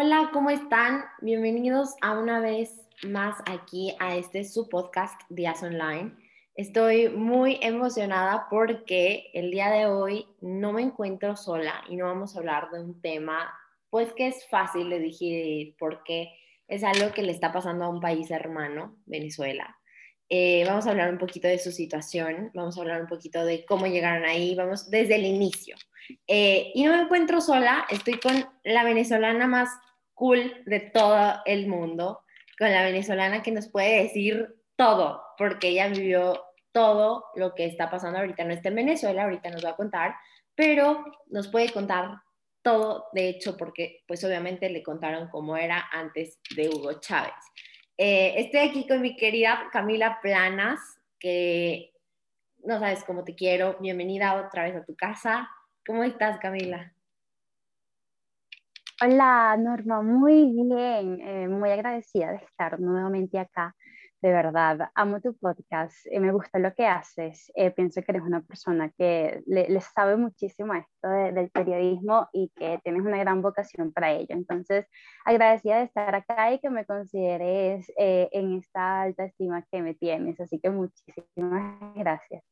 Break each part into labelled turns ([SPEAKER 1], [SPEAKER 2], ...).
[SPEAKER 1] Hola, ¿cómo están? Bienvenidos a una vez más aquí a este su podcast Días Online. Estoy muy emocionada porque el día de hoy no me encuentro sola y no vamos a hablar de un tema pues que es fácil de digerir porque es algo que le está pasando a un país hermano, Venezuela. Eh, vamos a hablar un poquito de su situación, vamos a hablar un poquito de cómo llegaron ahí, vamos desde el inicio. Eh, y no me encuentro sola, estoy con la venezolana más cool de todo el mundo, con la venezolana que nos puede decir todo, porque ella vivió todo lo que está pasando ahorita. No está en Venezuela, ahorita nos va a contar, pero nos puede contar todo, de hecho, porque pues obviamente le contaron cómo era antes de Hugo Chávez. Eh, estoy aquí con mi querida Camila Planas, que no sabes cómo te quiero. Bienvenida otra vez a tu casa. ¿Cómo estás, Camila?
[SPEAKER 2] Hola, Norma, muy bien, eh, muy agradecida de estar nuevamente acá. De verdad, amo tu podcast, eh, me gusta lo que haces. Eh, pienso que eres una persona que le, sabe muchísimo esto del periodismo y que tienes una gran vocación para ello. Entonces, agradecida de estar acá y que me consideres eh, en esta alta estima que me tienes. Así que muchísimas gracias.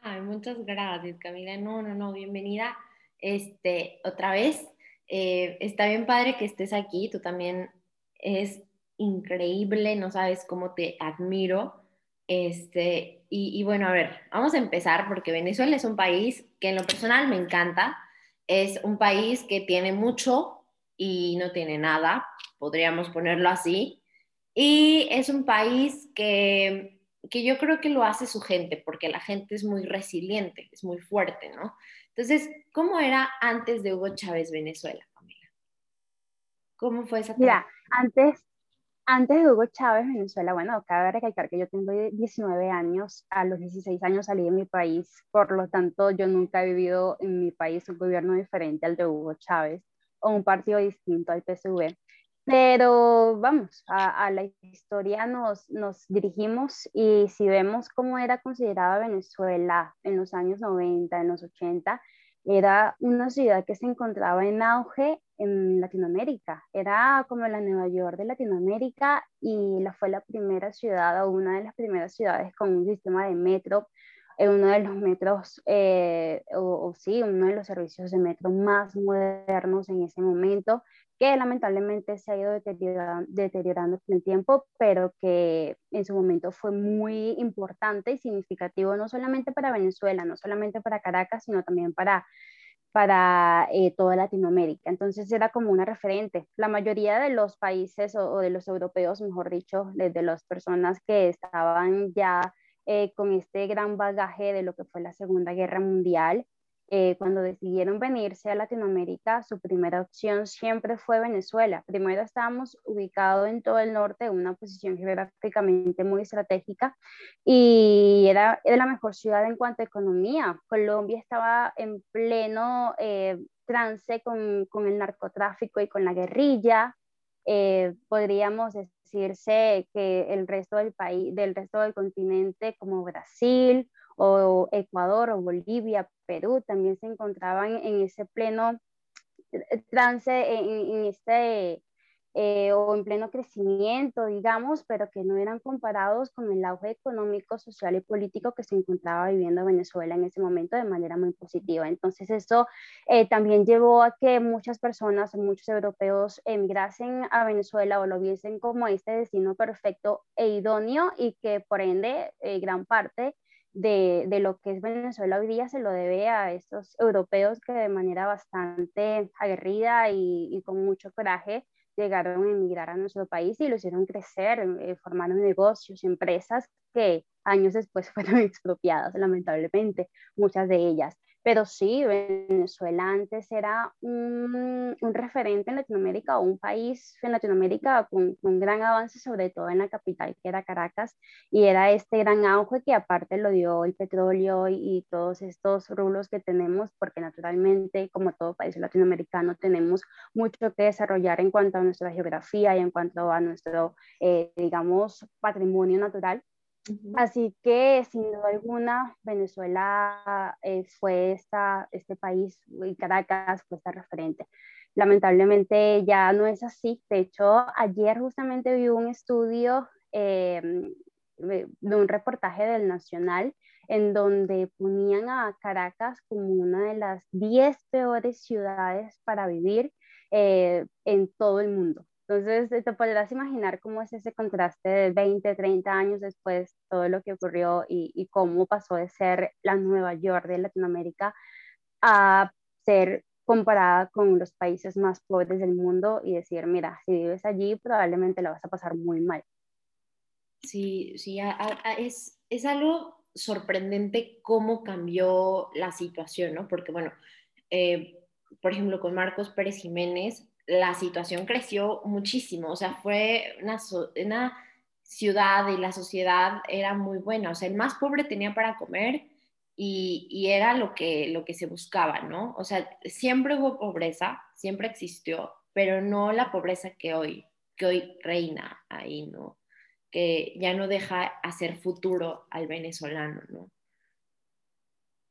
[SPEAKER 1] Ay, muchas gracias, Camila. No, no, no, bienvenida este, otra vez. está bien padre que estés aquí. Tú también es increíble, no sabes cómo te admiro. Este, y, bueno, a ver, vamos a empezar porque Venezuela es un país que en lo personal me encanta. Es un país que tiene mucho y no tiene nada, podríamos ponerlo así. Y es un país que, que yo creo que lo hace su gente, porque la gente es muy resiliente, es muy fuerte, ¿no? Entonces, ¿cómo era antes de Hugo Chávez Venezuela, Camila? ¿Cómo fue esa?
[SPEAKER 2] Mira, antes, antes de Hugo Chávez, Venezuela, bueno, cabe recalcar que yo tengo 19 años, a los 16 años salí de mi país, por lo tanto yo nunca he vivido en mi país un gobierno diferente al de Hugo Chávez o un partido distinto al PSV. Pero vamos, a, la historia nos, nos dirigimos y si vemos cómo era considerada Venezuela en los años 90, en los 80, era una ciudad que se encontraba en auge en Latinoamérica. Era como la Nueva York de Latinoamérica y la, fue la primera ciudad o una de las primeras ciudades con un sistema de metro, eh, uno de los metros, eh, o, sí, uno de los servicios de metro más modernos en ese momento, que lamentablemente se ha ido deteriorando, deteriorando con el tiempo, pero que en su momento fue muy importante y significativo, no solamente para Venezuela, no solamente para Caracas, sino también para, para eh, toda Latinoamérica. Entonces era como una referente. La mayoría de los países o, de los europeos, mejor dicho, de, las personas que estaban ya eh, con este gran bagaje de lo que fue la Segunda Guerra Mundial, eh, cuando decidieron venirse a Latinoamérica, su primera opción siempre fue Venezuela. Primero estábamos ubicados en todo el norte, una posición geográficamente muy estratégica y era, era la mejor ciudad en cuanto a economía. Colombia estaba en pleno eh, trance con, con, el narcotráfico y con la guerrilla. Eh, podríamos decirse que el resto del país, del resto del continente como Brasil o Ecuador o Bolivia, Perú, también se encontraban en ese pleno eh, trance, en, este, eh, o en pleno crecimiento, digamos, pero que no eran comparados con el auge económico, social y político que se encontraba viviendo Venezuela en ese momento de manera muy positiva. Entonces, eso eh, también llevó a que muchas personas, muchos europeos emigrasen a Venezuela o lo viesen como este destino perfecto e idóneo y que por ende gran parte de, lo que es Venezuela hoy día se lo debe a estos europeos que de manera bastante aguerrida y, con mucho coraje llegaron a emigrar a nuestro país y lo hicieron crecer, eh, formaron negocios, empresas que años después fueron expropiadas, lamentablemente, muchas de ellas. Pero sí, Venezuela antes era un, un referente en Latinoamérica o un país en Latinoamérica con, con, gran avance, sobre todo en la capital que era Caracas, y era este gran auge que aparte lo dio el petróleo y, y todos estos rublos que tenemos, porque naturalmente, como todo país latinoamericano, tenemos mucho que desarrollar en cuanto a nuestra geografía y en cuanto a nuestro, eh, digamos, patrimonio natural. Así que, sin duda alguna, Venezuela eh, fue esta, este país y Caracas fue esta referente. Lamentablemente ya no es así. De hecho, ayer justamente vi un estudio em, de un reportaje del Nacional en donde ponían a Caracas como una de las 10 peores ciudades para vivir eh, en todo el mundo. Entonces, te podrás imaginar cómo es ese contraste de 20, 30 años después, todo lo que ocurrió y, y cómo pasó de ser la Nueva York de Latinoamérica a ser comparada con los países más pobres del mundo y decir, mira, si vives allí probablemente la vas a pasar muy mal.
[SPEAKER 1] Sí, sí, es, es algo sorprendente cómo cambió la situación, ¿no? Porque, bueno, eh, por ejemplo, con Marcos Pérez Jiménez, la situación creció muchísimo, o sea, fue una, ciudad y la sociedad era muy buena, o sea, el más pobre tenía para comer y, era lo que, lo que se buscaba, ¿no? O sea, siempre hubo pobreza, siempre existió, pero no la pobreza que hoy, que hoy reina ahí, ¿no? Que ya no deja hacer futuro al venezolano, ¿no?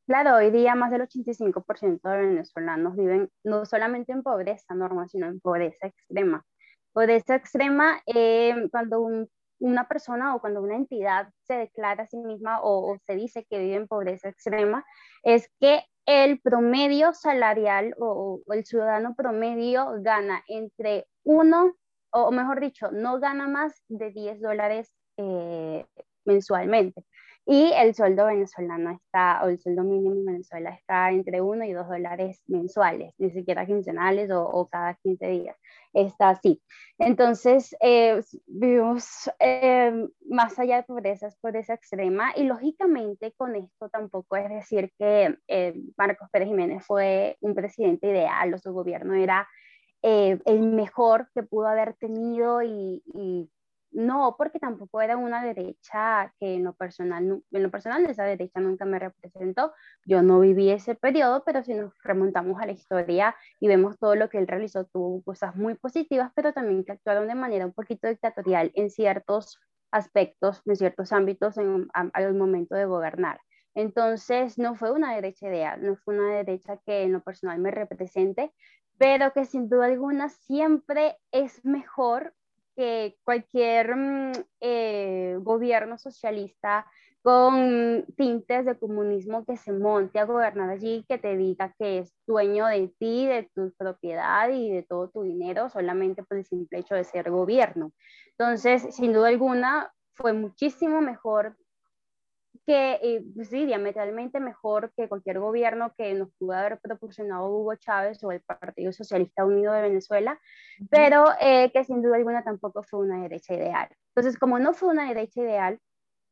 [SPEAKER 2] Claro, hoy día más del 85% de venezolanos viven no solamente en pobreza normal, sino en pobreza extrema. Pobreza extrema, eh, cuando un una persona o cuando una entidad se declara a sí misma o, se dice que vive en pobreza extrema, es que el promedio salarial o, el ciudadano promedio gana entre uno, o mejor dicho, no gana más de 10 dólares eh, mensualmente. Y el sueldo venezolano está, o el sueldo mínimo en Venezuela está entre 1 y 2 dólares mensuales, ni siquiera quincenales o, o cada 15 días está así. Entonces, eh, vivimos eh, más allá de pobreza, es pobreza extrema y lógicamente con esto tampoco es decir que eh, Marcos Pérez Jiménez fue un presidente ideal o su gobierno era el mejor que pudo haber tenido y, y no, porque tampoco era una derecha que en lo personal, en lo personal esa derecha nunca me representó. Yo no viví ese periodo, pero si nos remontamos a la historia y vemos todo lo que él realizó, tuvo cosas muy positivas, pero también que actuaron de manera un poquito dictatorial en ciertos aspectos, en ciertos ámbitos en, al momento de gobernar. Entonces, no fue una derecha ideal, no fue una derecha que en lo personal me represente, pero que sin duda alguna siempre es mejor que cualquier mm, eh, gobierno socialista con tintes de comunismo que se monte a gobernar allí, que te diga que es dueño de ti, de tu propiedad y de todo tu dinero solamente por el simple hecho de ser gobierno. Entonces, sin duda alguna, fue muchísimo mejor que eh, pues sí, diametralmente mejor que cualquier gobierno que nos pudo haber proporcionado Hugo Chávez o el Partido Socialista Unido de Venezuela, pero eh, que sin duda alguna tampoco fue una derecha ideal. Entonces, como no fue una derecha ideal,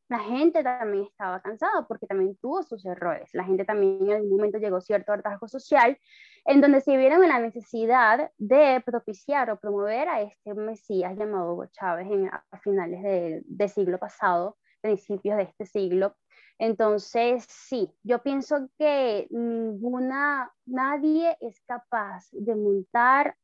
[SPEAKER 2] la gente también estaba cansada porque también tuvo sus errores. La gente también en algún momento llegó cierto hartazgo social en donde se vieron en la necesidad de propiciar o promover a este Mesías llamado Hugo Chávez en, a finales del siglo pasado, principios de este siglo, entonces, sí, yo pienso que ninguna, nadie es capaz de montar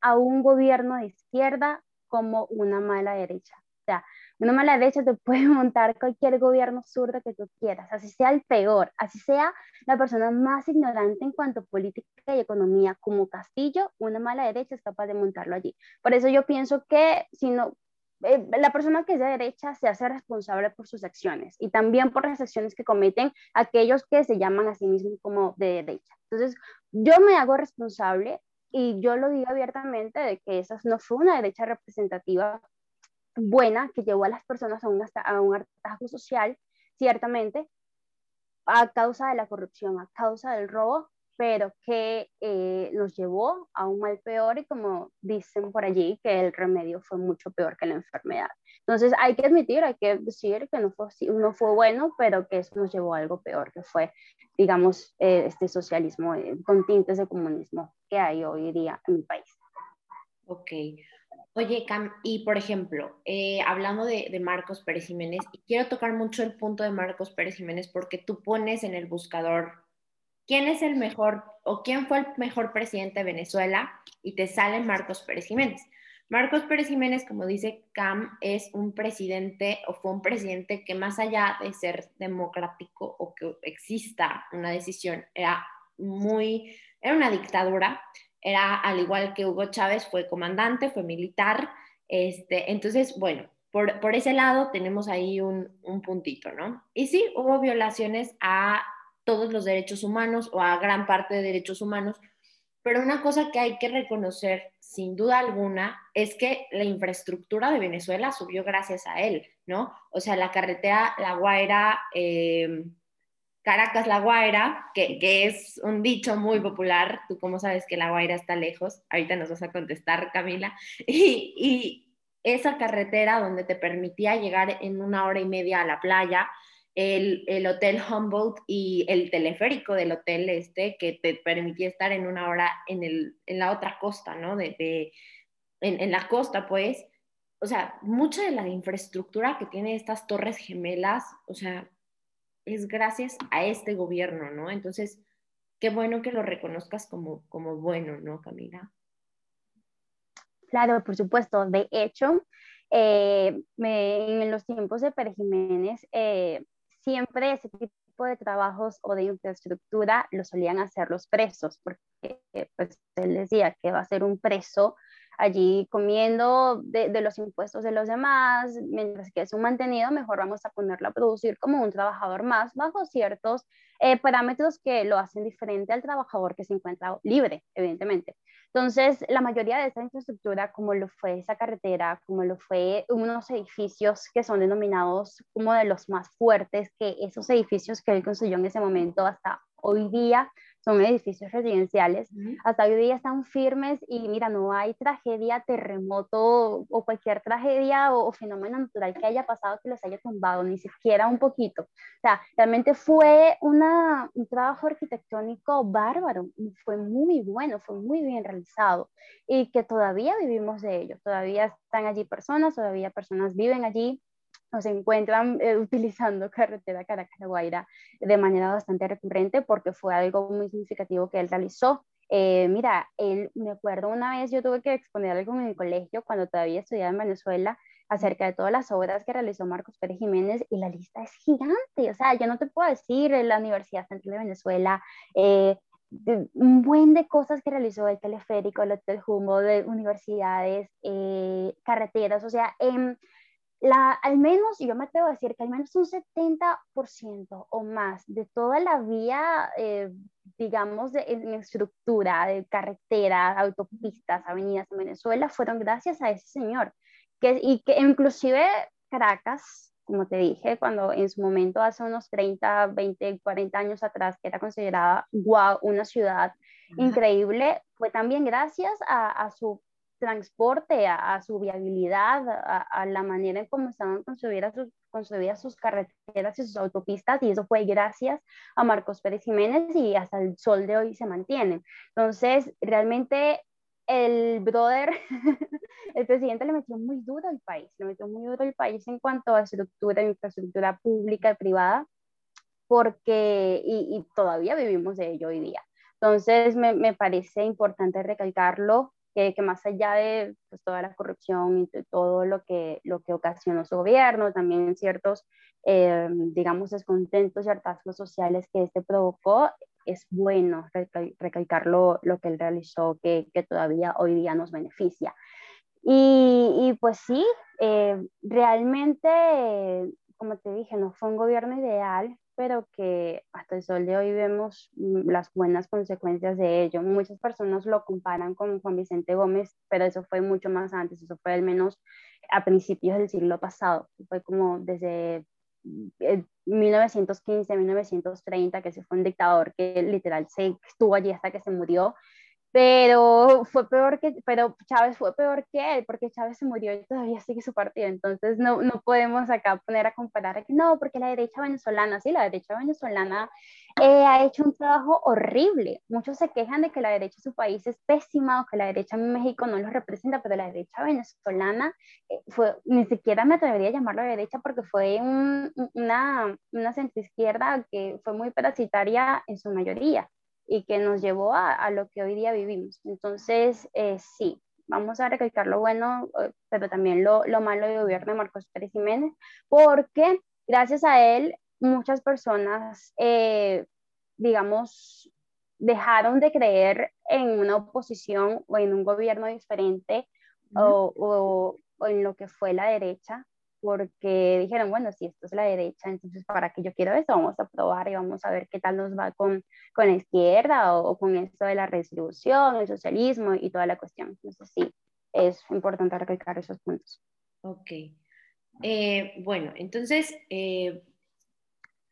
[SPEAKER 2] a un gobierno de izquierda como una mala derecha. O sea, una mala derecha te puede montar cualquier gobierno zurdo que tú quieras, así sea el peor, así sea la persona más ignorante en cuanto a política y economía como Castillo, una mala derecha es capaz de montarlo allí. Por eso yo pienso que si no, eh, la persona que es de derecha se hace responsable por sus acciones y también por las acciones que cometen aquellos que se llaman a sí mismos como de derecha. Entonces, yo me hago responsable y yo lo digo abiertamente de que esa no fue una derecha representativa buena que llevó a las personas a un, a un hartazgo social, ciertamente, a causa de la corrupción, a causa del robo, pero que eh, nos llevó a un mal peor y como dicen por allí, que el remedio fue mucho peor que la enfermedad. Entonces hay que admitir, hay que decir que no fue, no fue bueno, pero que eso nos llevó a algo peor, que fue, digamos, eh, este socialismo eh, con tintes de comunismo que hay hoy día en mi país.
[SPEAKER 1] Ok. Oye, Cam, y por ejemplo, hablando de, de, Marcos Pérez Jiménez, quiero tocar mucho el punto de Marcos Pérez Jiménez porque tú pones en el buscador ¿quién es el mejor o quién fue el mejor presidente de Venezuela? Y te sale Marcos Pérez Jiménez. Marcos Pérez Jiménez, como dice Cam, es un presidente o fue un presidente que más allá de ser democrático o que exista una decisión, era muy, era una dictadura era al igual que Hugo Chávez, fue comandante, fue militar. Este, entonces, bueno, por, por ese lado tenemos ahí un, un puntito, ¿no? Y sí, hubo violaciones a todos los derechos humanos o a gran parte de derechos humanos, pero una cosa que hay que reconocer sin duda alguna es que la infraestructura de Venezuela subió gracias a él, ¿no? O sea, la carretera La Guaira, eh, Caracas-La Guaira, que, que, es un dicho muy popular, tú cómo sabes que La Guaira está lejos, ahorita nos vas a contestar, Camila, y, y esa carretera donde te permitía llegar en una hora y media a la playa, el, el, Hotel Humboldt y el teleférico del hotel este que te permitía estar en una hora en, el, en la otra costa, ¿no? De, de en, en, la costa, pues. O sea, mucha de la infraestructura que tiene estas torres gemelas, o sea, es gracias a este gobierno, ¿no? Entonces, qué bueno que lo reconozcas como, como bueno, ¿no, Camila?
[SPEAKER 2] Claro, por supuesto. De hecho, eh, en los tiempos de Pérez Jiménez, eh, siempre ese tipo de trabajos o de infraestructura lo solían hacer los presos, porque pues, él decía que va a ser un preso allí comiendo de, los impuestos de los demás, mientras que es un mantenido, mejor vamos a ponerlo a producir como un trabajador más bajo ciertos eh, parámetros que lo hacen diferente al trabajador que se encuentra libre, evidentemente. Entonces, la mayoría de esta infraestructura, como lo fue esa carretera, como lo fue unos edificios que son denominados como de los más fuertes, que esos edificios que él construyó en ese momento hasta hoy día son edificios residenciales, hasta hoy día están firmes y mira, no hay tragedia, terremoto o cualquier tragedia o, o, fenómeno natural que haya pasado que los haya tumbado, ni siquiera un poquito. O sea, realmente fue una, un trabajo arquitectónico bárbaro, fue muy bueno, fue muy bien realizado y que todavía vivimos de ello, todavía están allí personas, todavía personas viven allí se encuentran eh, utilizando carretera Caracas-La de manera bastante recurrente porque fue algo muy significativo que él realizó. Eh, mira, él, me acuerdo una vez yo tuve que exponer algo en mi colegio cuando todavía estudiaba en Venezuela acerca de todas las obras que realizó Marcos Pérez Jiménez y la lista es gigante, o sea, yo no te puedo decir la Universidad Central de Venezuela, eh, de, un buen de cosas que realizó el teleférico, el Hotel Jumbo, de universidades, eh, carreteras, o sea, en la, al menos, yo me atrevo a decir que al menos un 70% o más de toda la vía, eh, digamos, de, en estructura de carreteras, autopistas, avenidas en Venezuela fueron gracias a ese señor. Que, y que inclusive Caracas, como te dije, cuando en su momento hace unos 30, 20, 40 años atrás, que era considerada wow, una ciudad increíble, fue también gracias a, a su transporte, a, su viabilidad, a, la manera en cómo estaban construidas sus, construidas sus carreteras y sus autopistas, y eso fue gracias a Marcos Pérez Jiménez y hasta el sol de hoy se mantiene. Entonces, realmente el brother, el presidente le metió muy duro al país, le metió muy duro al país en cuanto a estructura, infraestructura pública y privada, porque, y, todavía vivimos de ello hoy día. Entonces, me, me parece importante recalcarlo que, más allá de pues, toda la corrupción y todo lo que, lo que ocasionó su gobierno, también ciertos, eh, digamos, descontentos y hartazgos sociales que este provocó, es bueno recalcar lo, lo, que él realizó, que, que, todavía hoy día nos beneficia. Y, y pues sí, eh, realmente, como te dije, no fue un gobierno ideal, pero que hasta el sol de hoy vemos mm, las buenas consecuencias de ello. Muchas personas lo comparan con Juan Vicente Gómez, pero eso fue mucho más antes, eso fue al menos a principios del siglo pasado, fue como desde 1915, mm, 1930, que se fue un dictador que literal se estuvo allí hasta que se murió pero fue peor que, pero Chávez fue peor que él, porque Chávez se murió y todavía sigue su partido, entonces no, no podemos acá poner a comparar, no, porque la derecha venezolana, sí, la derecha venezolana eh, ha hecho un trabajo horrible, muchos se quejan de que la derecha de su país es pésima o que la derecha en México no los representa, pero la derecha venezolana eh, fue, ni siquiera me atrevería a llamarlo derecha porque fue un, una, una centroizquierda que fue muy parasitaria en su mayoría y que nos llevó a, a lo que hoy día vivimos. Entonces, eh, sí, vamos a recalcar lo bueno, eh, pero también lo, lo malo del gobierno de Marcos Pérez Jiménez, porque gracias a él muchas personas, eh, digamos, dejaron de creer en una oposición o en un gobierno diferente o, o, en lo que fue la derecha, porque dijeron, bueno, si esto es la derecha, entonces para qué yo quiero esto, vamos a probar y vamos a ver qué tal nos va con, con la izquierda o, con esto de la redistribución, el socialismo y toda la cuestión. Entonces sí, es importante recalcar esos puntos.
[SPEAKER 1] Ok. Eh, bueno, entonces, eh,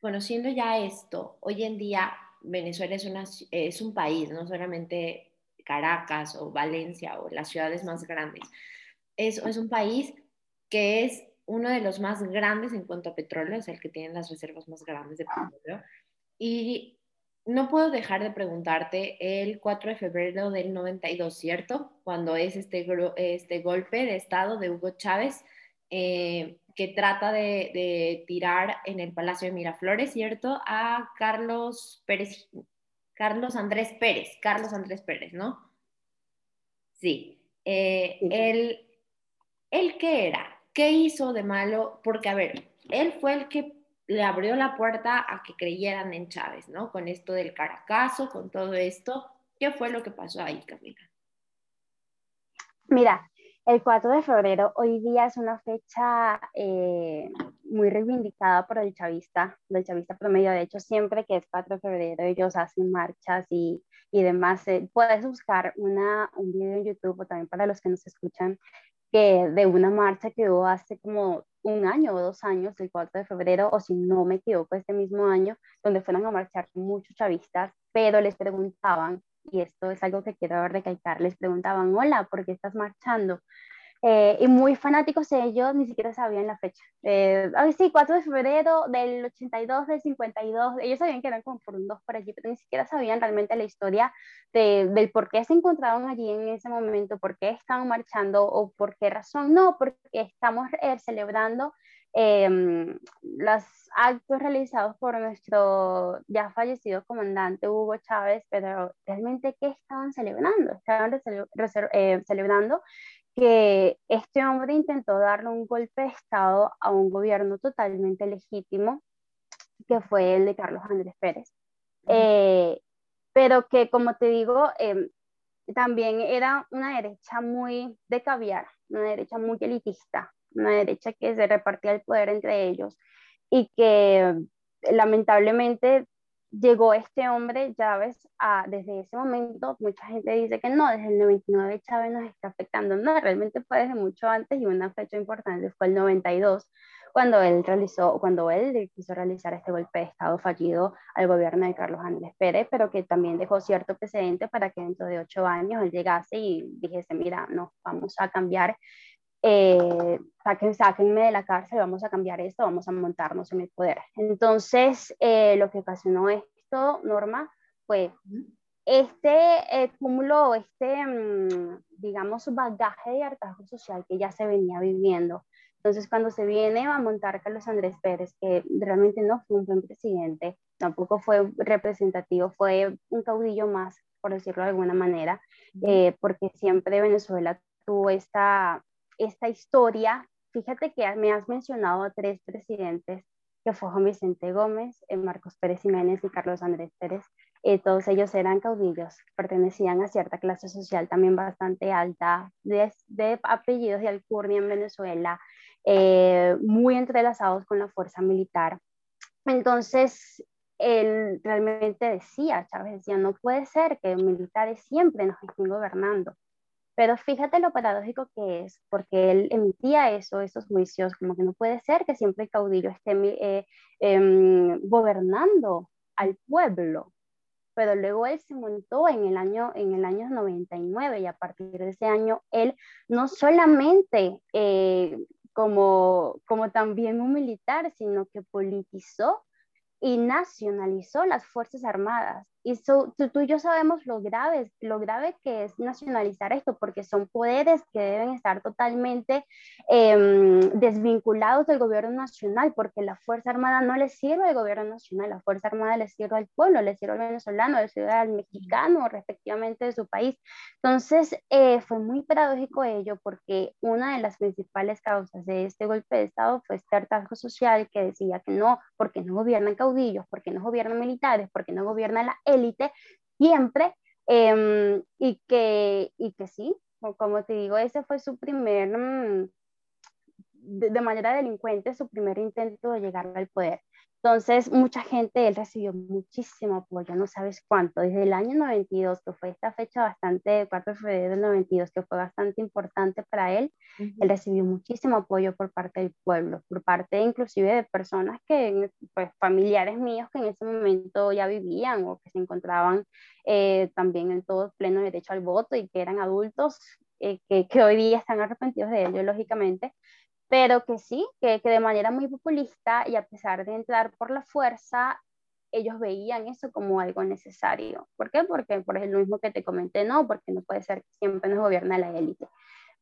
[SPEAKER 1] conociendo ya esto, hoy en día Venezuela es, una, es un país, no solamente Caracas o Valencia o las ciudades más grandes. Es, es un país que es uno de los más grandes en cuanto a petróleo, es el que tiene las reservas más grandes de petróleo. Y no puedo dejar de preguntarte el 4 de febrero del 92, ¿cierto? Cuando es este, este golpe de Estado de Hugo Chávez, eh, que trata de, tirar en el Palacio de Miraflores, ¿cierto? A Carlos Pérez, Carlos Andrés Pérez, Carlos Andrés Pérez, ¿no? Sí. Eh, él, ¿Él qué era? ¿Qué hizo de malo? Porque, a ver, él fue el que le abrió la puerta a que creyeran en Chávez, ¿no? Con esto del Caracazo, con todo esto. ¿Qué fue lo que pasó ahí, Camila?
[SPEAKER 2] Mira, el 4 de febrero hoy día es una fecha eh, muy reivindicada por el chavista, el chavista promedio. De hecho, siempre que es 4 de febrero ellos hacen marchas y, y demás. Eh, puedes buscar una, un video en YouTube o también para los que nos escuchan que de una marcha que hubo hace como un año o dos años, el 4 de febrero, o si no me equivoco, este mismo año, donde fueron a marchar muchos chavistas, pero les preguntaban y esto es algo que quiero recalcar, les preguntaban, hola, ¿por qué estás marchando? Eh, y muy fanáticos ellos ni siquiera sabían la fecha. Eh, sí, 4 de febrero del 82, del 52, ellos sabían que eran como por un 2 por allí, pero ni siquiera sabían realmente la historia de, del por qué se encontraban allí en ese momento, por qué estaban marchando o por qué razón. No, porque estamos eh, celebrando Em, los actos realizados por nuestro ya fallecido comandante Hugo Chávez, pero realmente ¿qué estaban celebrando? Estaban eh, celebrando que este hombre intentó darle un golpe de Estado a un gobierno totalmente legítimo, que fue el de Carlos Andrés Pérez. Eh, pero que, como te digo, em, también era una derecha muy de caviar, una derecha muy elitista, una derecha que se repartía el poder entre ellos y que lamentablemente llegó este hombre Chávez a, desde ese momento, mucha gente dice que no, desde el 99 Chávez nos está afectando, no, realmente fue desde mucho antes y una fecha importante fue el 92, cuando él realizó, cuando él quiso realizar este golpe de Estado fallido al gobierno de Carlos Andrés Pérez, pero que también dejó cierto precedente para que dentro de ocho años él llegase y dijese, mira, no, vamos a cambiar eh, saquen, sáquenme de la cárcel, vamos a cambiar esto, vamos a montarnos en el poder. Entonces, eh, lo que ocasionó esto, Norma, fue este eh, cúmulo, este, mm, digamos, bagaje de hartazgo social que ya se venía viviendo. Entonces, cuando se viene a montar Carlos Andrés Pérez, que realmente no fue un buen presidente, tampoco fue representativo, fue un caudillo más, por decirlo de alguna manera, eh, porque siempre Venezuela tuvo esta, esta historia, fíjate que me has mencionado a tres presidentes, que fue Juan Vicente Gómez, eh, Marcos Pérez Jiménez y Carlos Andrés Pérez. Eh, todos ellos eran caudillos, pertenecían a cierta clase social también bastante alta, de, apellidos de alcurnia en Venezuela, eh, muy entrelazados con la fuerza militar. Entonces, él realmente decía, Chávez decía, no puede ser que militares siempre nos estén gobernando. Pero fíjate lo paradójico que es, porque él emitía eso, esos juicios, como que no puede ser que siempre el caudillo esté eh, em, gobernando al pueblo. Pero luego él se montó en el, año, en el año 99 y a partir de ese año él no solamente eh, como, como también un militar, sino que politizó y nacionalizó las Fuerzas Armadas. Y tú, y yo sabemos lo grave, lo grave que es nacionalizar esto, porque son poderes que deben estar totalmente em, desvinculados del gobierno nacional, porque la Fuerza Armada no le sirve al gobierno nacional, la Fuerza Armada le sirve al pueblo, le sirve al venezolano, le sirve al mexicano, respectivamente, de su país. Entonces, eh, fue muy paradójico ello, porque una de las principales causas de este golpe de Estado fue este hartazgo social que decía que no, porque no gobiernan caudillos, porque no gobiernan militares, porque no gobierna la élite, siempre, em, y, que, y que sí, como te digo, ese fue su primer, mm, de, manera delincuente, su primer intento de llegar al poder. Entonces, mucha gente, él recibió muchísimo apoyo, no sabes cuánto, desde el año 92, que fue esta fecha bastante, 4 de febrero del 92, que fue bastante importante para él, él recibió muchísimo apoyo por parte del pueblo, por parte inclusive de personas que, pues familiares míos que en ese momento ya vivían o que se encontraban eh, también en todo pleno derecho al voto y que eran adultos, eh, que, que, hoy día están arrepentidos de ello, lógicamente, pero que sí, que, que de manera muy populista y a pesar de entrar por la fuerza, ellos veían eso como algo necesario. ¿Por qué? Porque por lo mismo que te comenté, no, porque no puede ser que siempre nos gobierne la élite.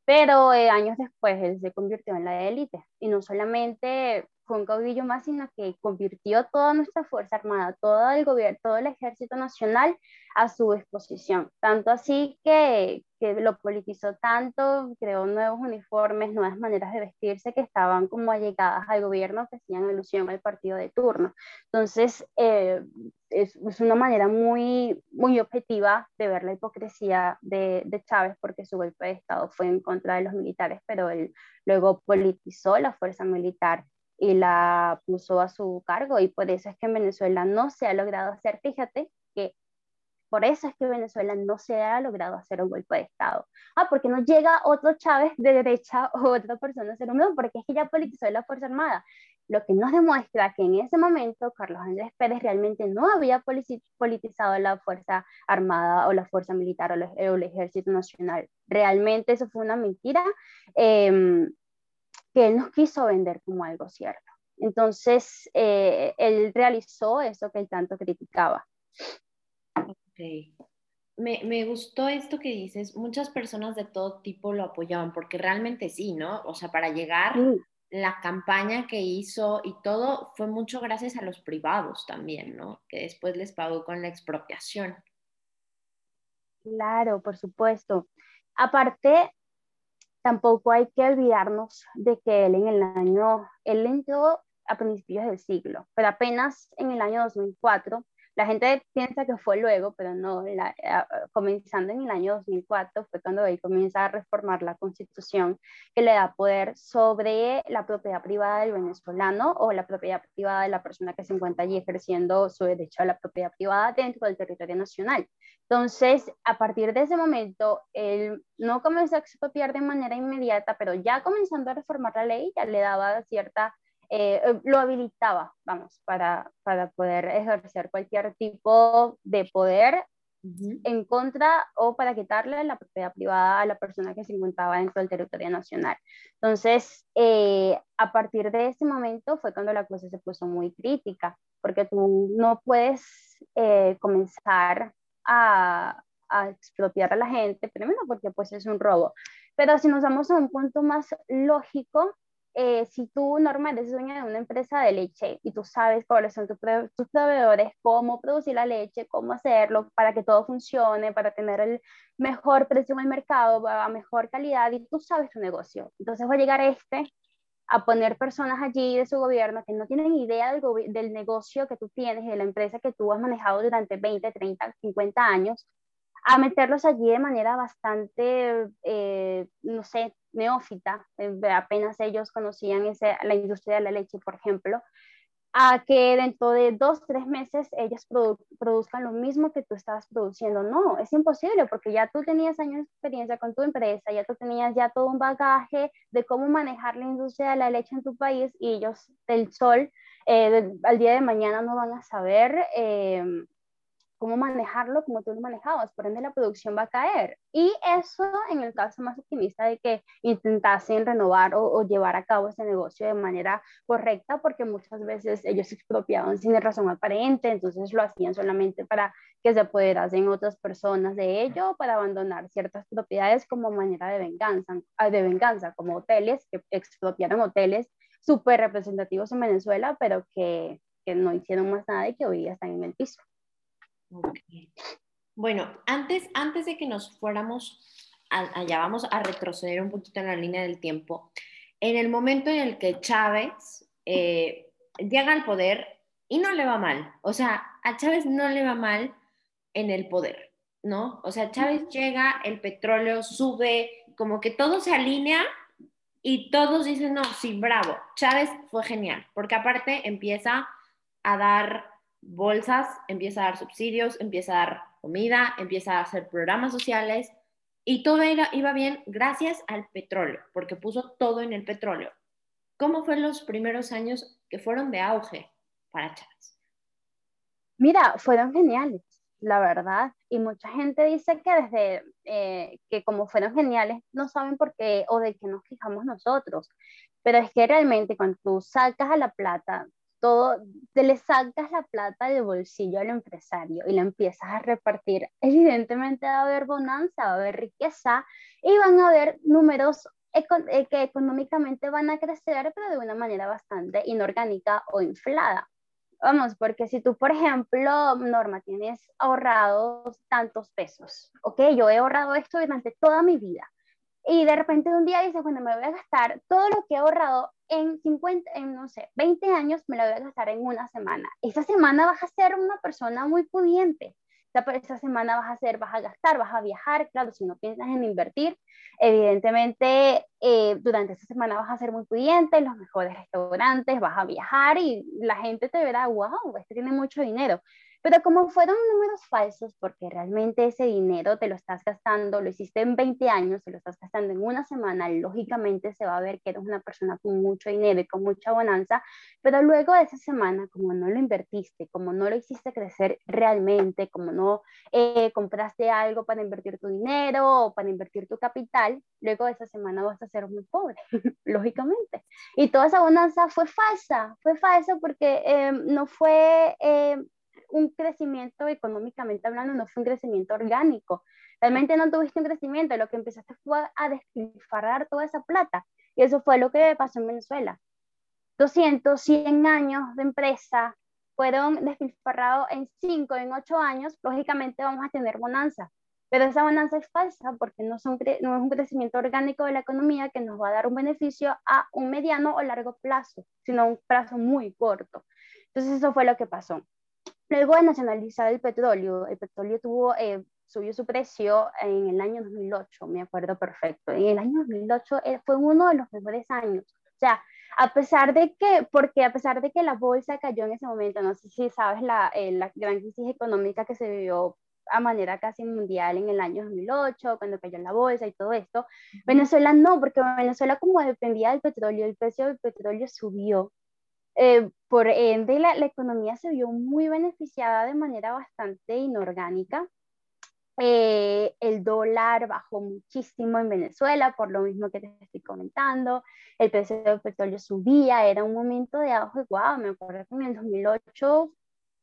[SPEAKER 2] Pero eh, años después él se convirtió en la élite y no solamente fue un caudillo más, sino que convirtió toda nuestra Fuerza Armada, todo el gobierno, todo el Ejército Nacional a su disposición. Tanto así que, lo politizó tanto, creó nuevos uniformes, nuevas maneras de vestirse que estaban como allegadas al gobierno, que hacían alusión al partido de turno. Entonces, eh, es, es, una manera muy, muy objetiva de ver la hipocresía de, de Chávez, porque su golpe de Estado fue en contra de los militares, pero él luego politizó la fuerza militar y la puso a su cargo y por eso es que en Venezuela no se ha logrado hacer, fíjate que por eso es que Venezuela no se ha logrado hacer un golpe de Estado. Ah, porque no llega otro Chávez de derecha o otra persona a hacer un porque es que ya politizó la Fuerza Armada. Lo que nos demuestra que en ese momento Carlos Andrés Pérez realmente no había politizado la Fuerza Armada o la Fuerza Militar o, el Ejército Nacional. Realmente eso fue una mentira. Eh, que él nos quiso vender como algo cierto. Entonces, eh, él realizó eso que él tanto criticaba.
[SPEAKER 1] Ok. Me, me, gustó esto que dices, muchas personas de todo tipo lo apoyaban, porque realmente sí, ¿no? O sea, para llegar, la campaña que hizo y todo fue mucho gracias a los privados también, ¿no? Que después les pagó con la expropiación.
[SPEAKER 2] Claro, por supuesto. Aparte, tampoco hay que olvidarnos de que él en el año, él entró a principios del siglo, pero apenas en el año 2004 la gente piensa que fue luego, pero no, la, comenzando en el año 2004 fue cuando él comienza a reformar la constitución que le da poder sobre la propiedad privada del venezolano o la propiedad privada de la persona que se encuentra allí ejerciendo su derecho a la propiedad privada dentro del territorio nacional. Entonces, a partir de ese momento, él no comenzó a expropiar de manera inmediata, pero ya comenzando a reformar la ley, ya le daba cierta eh, eh, lo habilitaba, vamos, para, para poder ejercer cualquier tipo de poder en contra o para quitarle la propiedad privada a la persona que se encontraba dentro del territorio nacional. Entonces, eh, a partir de ese momento fue cuando la cosa se puso muy crítica, porque tú no puedes comenzar a, a expropiar a la gente, primero porque pues es un robo, pero si nos vamos a un punto más lógico, eh, si tú, Norma, eres dueña de una empresa de leche y tú sabes cuáles son tus proveedores, cómo producir la leche, cómo hacerlo para que todo funcione, para tener el mejor precio en el mercado, a mejor calidad, y tú sabes tu negocio. Entonces va a llegar este a poner personas allí de su gobierno que no tienen idea del, del negocio que tú tienes, de la empresa que tú has manejado durante 20, 30, 50 años, a meterlos allí de manera bastante, eh, no sé, neófita, eh, apenas ellos conocían la industria de la leche, por ejemplo, a que dentro de dos, tres meses ellos produzcan lo mismo que tú estabas produciendo. No, es imposible porque ya tú tenías años de experiencia con tu empresa, ya tú tenías ya todo un bagaje de cómo manejar la industria de la leche en tu país y ellos del sol eh, al día de mañana no van a saber cómo manejarlo como tú lo manejabas, por ende la producción va a caer. Y eso en el caso más optimista de que intentasen renovar o, llevar a cabo ese negocio de manera correcta, porque muchas veces ellos se expropiaban sin razón aparente, entonces lo hacían solamente para que se apoderasen otras personas de ello, para abandonar ciertas propiedades como manera de venganza, ah, de venganza como hoteles, que expropiaron hoteles súper representativos en Venezuela, pero que, que no hicieron más nada y que hoy están en el piso.
[SPEAKER 1] Bueno, antes, antes de que nos fuéramos allá, vamos a retroceder un poquito en la línea del tiempo. En el momento en el que Chávez eh, llega al poder y no le va mal, o sea, a Chávez no le va mal en el poder, ¿no? O sea, Chávez llega, el petróleo sube, como que todo se alinea y todos dicen, no, sí, bravo, Chávez fue genial, porque aparte empieza a dar bolsas, empieza a dar subsidios, empieza a dar comida, empieza a hacer programas sociales y todo iba bien gracias al petróleo, porque puso todo en el petróleo. ¿Cómo fueron los primeros años que fueron de auge para Chávez?
[SPEAKER 2] Mira, fueron geniales, la verdad. Y mucha gente dice que desde eh, que como fueron geniales, no saben por qué o de qué nos fijamos nosotros. Pero es que realmente cuando tú sacas a la plata todo, te le sacas la plata del bolsillo al empresario y la empiezas a repartir, evidentemente va a haber bonanza, va a haber riqueza y van a haber números eh, que económicamente van a crecer, pero de una manera bastante inorgánica o inflada. Vamos, porque si tú, por ejemplo, Norma, tienes ahorrados tantos pesos, ok, yo he ahorrado esto durante toda mi vida, y de repente un día dices, bueno, me voy a gastar todo lo que he ahorrado en 50, en no sé, 20 años, me lo voy a gastar en una semana. Esa semana vas a ser una persona muy pudiente. Esa semana vas a hacer, vas a gastar, vas a viajar, claro, si no piensas en invertir, evidentemente eh, durante esa semana vas a ser muy pudiente, en los mejores restaurantes, vas a viajar y la gente te verá, wow, este tiene mucho dinero. Pero como fueron números falsos, porque realmente ese dinero te lo estás gastando, lo hiciste en 20 años, te lo estás gastando en una semana, lógicamente se va a ver que eres una persona con mucho dinero y con mucha bonanza, pero luego de esa semana, como no lo invertiste, como no lo hiciste crecer realmente, como no eh, compraste algo para invertir tu dinero o para invertir tu capital, luego de esa semana vas a ser muy pobre, lógicamente. Y toda esa bonanza fue falsa, fue falsa porque eh, no fue... Eh, un crecimiento económicamente hablando, no fue un crecimiento orgánico. Realmente no tuviste un crecimiento, lo que empezaste fue a despilfarrar toda esa plata. Y eso fue lo que pasó en Venezuela. 200, 100 años de empresa fueron despilfarrados en 5, en 8 años, lógicamente vamos a tener bonanza. Pero esa bonanza es falsa porque no, son, no es un crecimiento orgánico de la economía que nos va a dar un beneficio a un mediano o largo plazo, sino a un plazo muy corto. Entonces eso fue lo que pasó. Luego de nacionalizar el petróleo, el petróleo tuvo, eh, subió su precio en el año 2008, me acuerdo perfecto. En el año 2008 eh, fue uno de los mejores años. O sea, a pesar de que, porque a pesar de que la bolsa cayó en ese momento, no sé si sabes la, eh, la gran crisis económica que se vivió a manera casi mundial en el año 2008, cuando cayó la bolsa y todo esto. Venezuela no, porque Venezuela como dependía del petróleo, el precio del petróleo subió eh, por ende, la, economía se vio muy beneficiada de manera bastante inorgánica. Eh, el dólar bajó muchísimo en Venezuela, por lo mismo que te estoy comentando. El precio del petróleo subía, era un momento de auge. Wow, me acuerdo que en el 2008,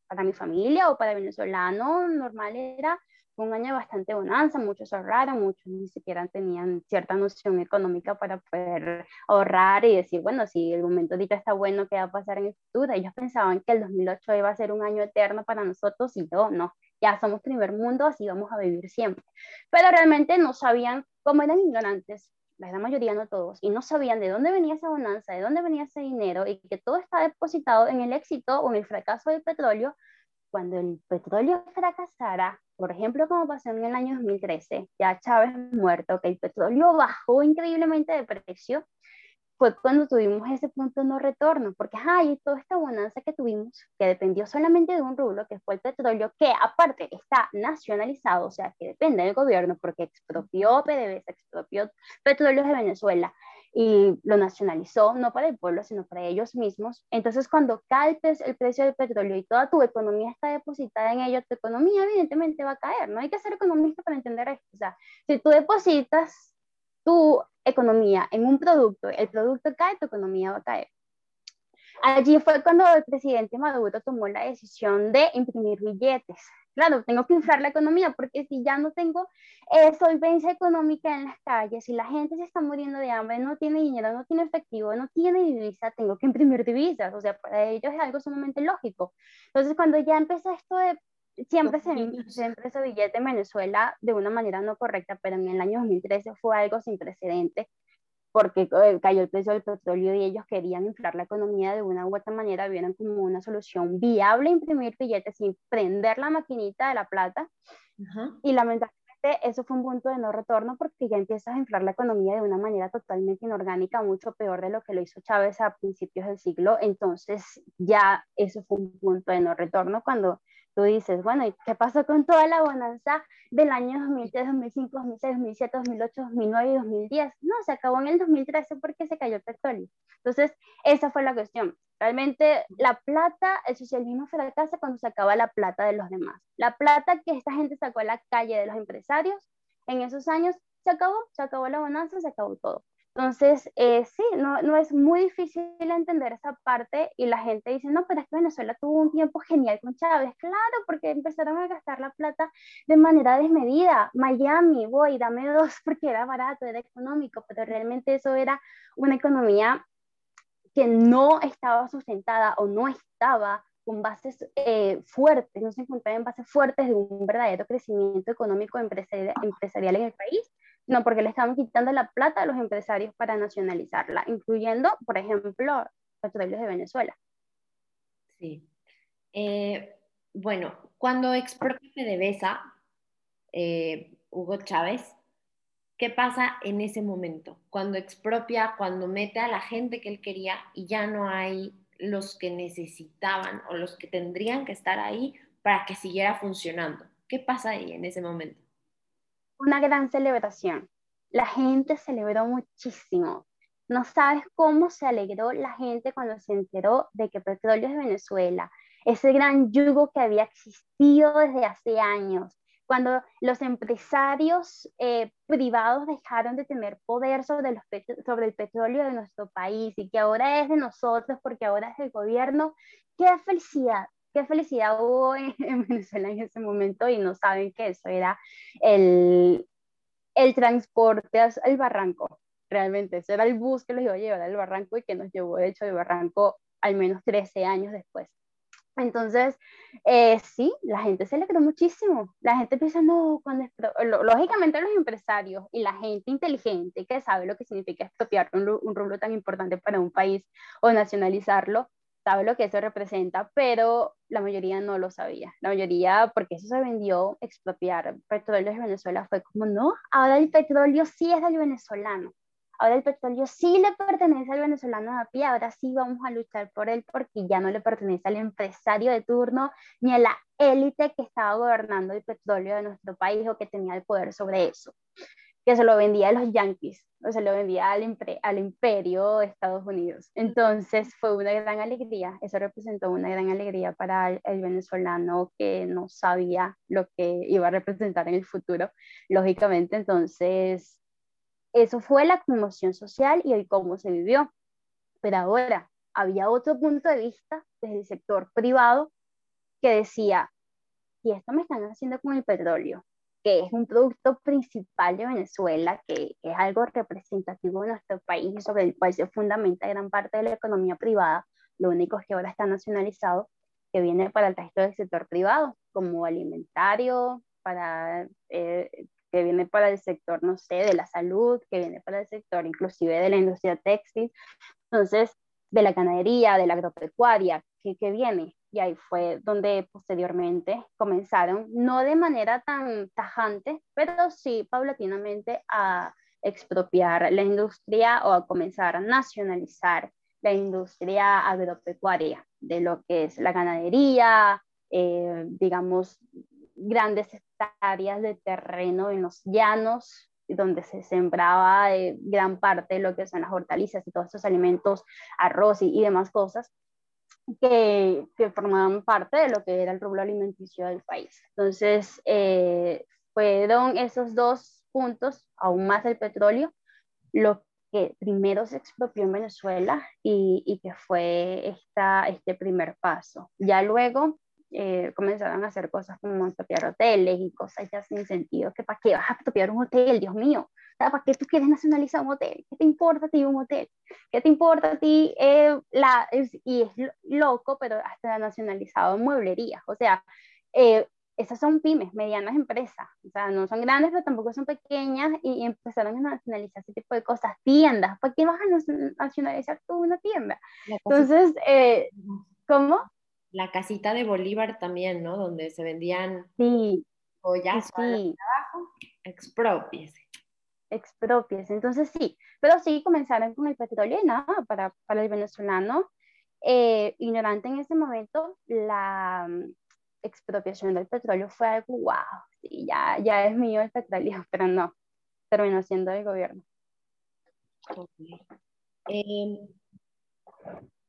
[SPEAKER 2] para mi familia o para venezolano, normal era un año bastante bonanza, muchos ahorraron, muchos ni siquiera tenían cierta noción económica para poder ahorrar y decir, bueno, si el momento ahorita está bueno, ¿qué va a pasar en el futuro? Ellos pensaban que el 2008 iba a ser un año eterno para nosotros y no, no, ya somos primer mundo, así vamos a vivir siempre. Pero realmente no sabían, cómo eran ignorantes, la mayoría no todos, y no sabían de dónde venía esa bonanza, de dónde venía ese dinero y que todo está depositado en el éxito o en el fracaso del petróleo, cuando el petróleo fracasara, por ejemplo, como pasó en el año 2013, ya Chávez muerto, que el petróleo bajó increíblemente de precio, fue cuando tuvimos ese punto no retorno, porque hay toda esta bonanza que tuvimos, que dependió solamente de un rublo, que fue el petróleo, que aparte está nacionalizado, o sea, que depende del gobierno, porque expropió PDVSA, expropió petróleos de Venezuela, y lo nacionalizó, no para el pueblo, sino para ellos mismos. Entonces, cuando cae el precio del petróleo y toda tu economía está depositada en ello, tu economía evidentemente va a caer. No hay que ser economista para entender esto. O sea, si tú depositas tu economía en un producto, el producto cae, tu economía va a caer. Allí fue cuando el presidente Maduro tomó la decisión de imprimir billetes claro, tengo que inflar la economía, porque si ya no tengo eh, solvencia económica en las calles, si la gente se está muriendo de hambre, no tiene dinero, no tiene efectivo, no tiene divisa, tengo que imprimir divisas, o sea, para ellos es algo sumamente lógico. Entonces, cuando ya empezó esto de, siempre se, siempre se billete en Venezuela de una manera no correcta, pero en el año 2013 fue algo sin precedente, porque eh, cayó el precio del petróleo y ellos querían inflar la economía de una u otra manera, vieron como una solución viable imprimir billetes sin prender la maquinita de la plata. Y lamentablemente eso fue un punto de no retorno porque ya empiezas a inflar la economía de una manera totalmente inorgánica, mucho peor de lo que lo hizo Chávez a principios del siglo. Entonces ya eso fue un punto de no retorno cuando tú dices, bueno, ¿y qué pasó con toda la bonanza del año 2003, 2005, 2006, 2007, 2008, 2009 y 2010? No, se acabó en el 2013 porque se cayó el petróleo. Entonces, esa fue la cuestión. Realmente la plata, el socialismo fracasa cuando se acaba la plata de los demás. La plata que esta gente sacó a la calle de los empresarios en esos años, se acabó, se acabó la bonanza, se acabó todo. Entonces, eh, sí, no, no, es muy difícil entender esa parte y la gente dice, no, pero es que Venezuela tuvo un tiempo genial con Chávez. Claro, porque empezaron a gastar la plata de manera desmedida. Miami, voy, dame dos porque era barato, era económico, pero realmente eso era una economía que no estaba sustentada o no estaba con bases eh, fuertes, no se encontraba en bases fuertes de un verdadero crecimiento económico empresarial en el país no, porque le estaban quitando la plata a los empresarios para nacionalizarla, incluyendo, por ejemplo, petróleos de Venezuela.
[SPEAKER 1] Sí. Eh, bueno, cuando expropia PDVSA, eh, Hugo Chávez, ¿qué pasa en ese momento? Cuando expropia, cuando mete a la gente que él quería y ya no hay los que necesitaban o los que tendrían que estar ahí para que siguiera funcionando. ¿Qué pasa ahí en ese momento?
[SPEAKER 2] Una gran celebración. La gente celebró muchísimo. No sabes cómo se alegró la gente cuando se enteró de que Petróleo de Venezuela, ese gran yugo que había existido desde hace años, cuando los empresarios eh, privados dejaron de tener poder sobre, sobre el petróleo de nuestro país y que ahora es de nosotros porque ahora es del gobierno, qué felicidad, qué felicidad hubo en, Venezuela en ese momento y no saben que eso era el, el transporte al barranco. Realmente, eso era el bus que los iba a llevar al barranco y que nos llevó, de hecho, al barranco al menos 13 años después. Entonces, eh, sí, la gente se alegró muchísimo. La gente piensa, no, cuando lógicamente los empresarios y la gente inteligente que sabe lo que significa expropiar un, un tan importante para un país o nacionalizarlo, sabe lo que eso representa, pero la mayoría no lo sabía. La mayoría, porque eso se vendió, expropiar petróleo de Venezuela, fue como, no, ahora el petróleo sí es del venezolano. Ahora el petróleo sí le pertenece al venezolano a pie, ahora sí vamos a luchar por él porque ya no le pertenece al empresario de turno ni a la élite que estaba gobernando el petróleo de nuestro país o que tenía el poder sobre eso que se lo vendía a los yanquis, o se lo vendía al, al imperio de Estados Unidos. Entonces fue una gran alegría, eso representó una gran alegría para el, venezolano que no sabía lo que iba a representar en el futuro, lógicamente. Entonces, eso fue la conmoción social y el cómo se vivió. Pero ahora había otro punto de vista desde el sector privado que decía, y esto me están haciendo con el petróleo, que es un producto principal de Venezuela, que, es algo representativo de nuestro país sobre el cual se fundamenta gran parte de la economía privada. Lo único es que ahora está nacionalizado, que viene para el resto del sector privado, como alimentario, para, eh, que viene para el sector, no sé, de la salud, que viene para el sector inclusive de la industria textil. Entonces, de la ganadería, de la agropecuaria, ¿qué, qué viene? Y ahí fue donde posteriormente comenzaron, no de manera tan tajante, pero sí paulatinamente a expropiar la industria o a comenzar a nacionalizar la industria agropecuaria, de lo que es la ganadería, eh, digamos, grandes hectáreas de terreno en los llanos, donde se sembraba eh, gran parte de lo que son las hortalizas y todos estos alimentos, arroz y demás cosas, que, que, formaban parte de lo que era el rublo alimenticio del país. Entonces, eh, fueron esos dos puntos, aún más el petróleo, lo que primero se expropió en Venezuela y, y que fue esta, este primer paso. Ya luego eh, comenzaron a hacer cosas como expropiar hoteles y cosas ya sin sentido, que para qué vas a expropiar un hotel, Dios mío, ¿para qué tú quieres nacionalizar un hotel? ¿Qué te importa a ti un hotel? ¿Qué te importa a ti? Eh, la, y es loco, pero hasta nacionalizado mueblerías, o sea, eh, esas son pymes, medianas empresas, o sea, no son grandes, pero tampoco son pequeñas y, empezaron a nacionalizar ese tipo de cosas, tiendas, ¿por qué vas a nacionalizar tú una tienda? Entonces, eh, ¿cómo?
[SPEAKER 1] La casita de Bolívar también, ¿no? Donde se vendían
[SPEAKER 2] sí,
[SPEAKER 1] joyas sí. trabajo, expropiese.
[SPEAKER 2] Expropiese, entonces sí, pero sí comenzaron con el petróleo y nada, para, para el venezolano, eh, ignorante en ese momento, la expropiación del petróleo fue algo, wow, sí, ya, ya es mío el petróleo, pero no, terminó siendo del gobierno.
[SPEAKER 1] Em,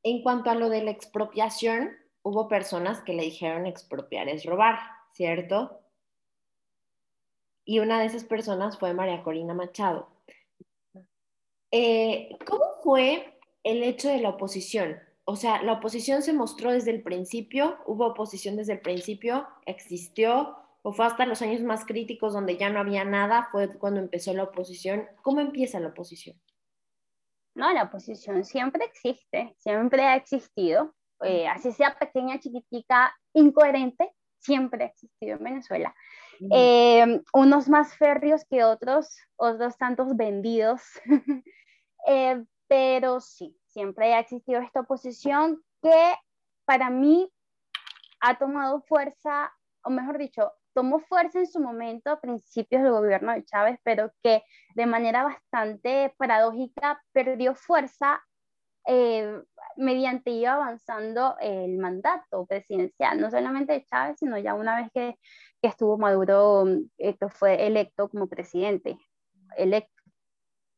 [SPEAKER 1] en cuanto a lo de la expropiación, hubo personas que le dijeron expropiar es robar, ¿cierto? Y una de esas personas fue María Corina Machado. Eh, ¿Cómo fue el hecho de la oposición? o sea, la oposición se mostró desde el principio, hubo oposición desde el principio, existió, o fue hasta los años más críticos donde ya no había nada, fue cuando empezó la oposición. ¿Cómo empieza la oposición?
[SPEAKER 2] No, la oposición siempre existe, siempre ha existido, eh, así sea pequeña, chiquitica, incoherente, siempre ha existido en Venezuela. Eh, unos más férreos que otros, otros tantos vendidos, eh, pero sí, siempre ha existido esta oposición que para mí ha tomado fuerza, o mejor dicho, tomó fuerza en su momento a principios del gobierno de Chávez, pero que de manera bastante paradójica perdió fuerza eh, mediante iba avanzando el mandato presidencial, no solamente de Chávez, sino ya una vez que, que estuvo Maduro, eh, que fue electo como presidente, electo.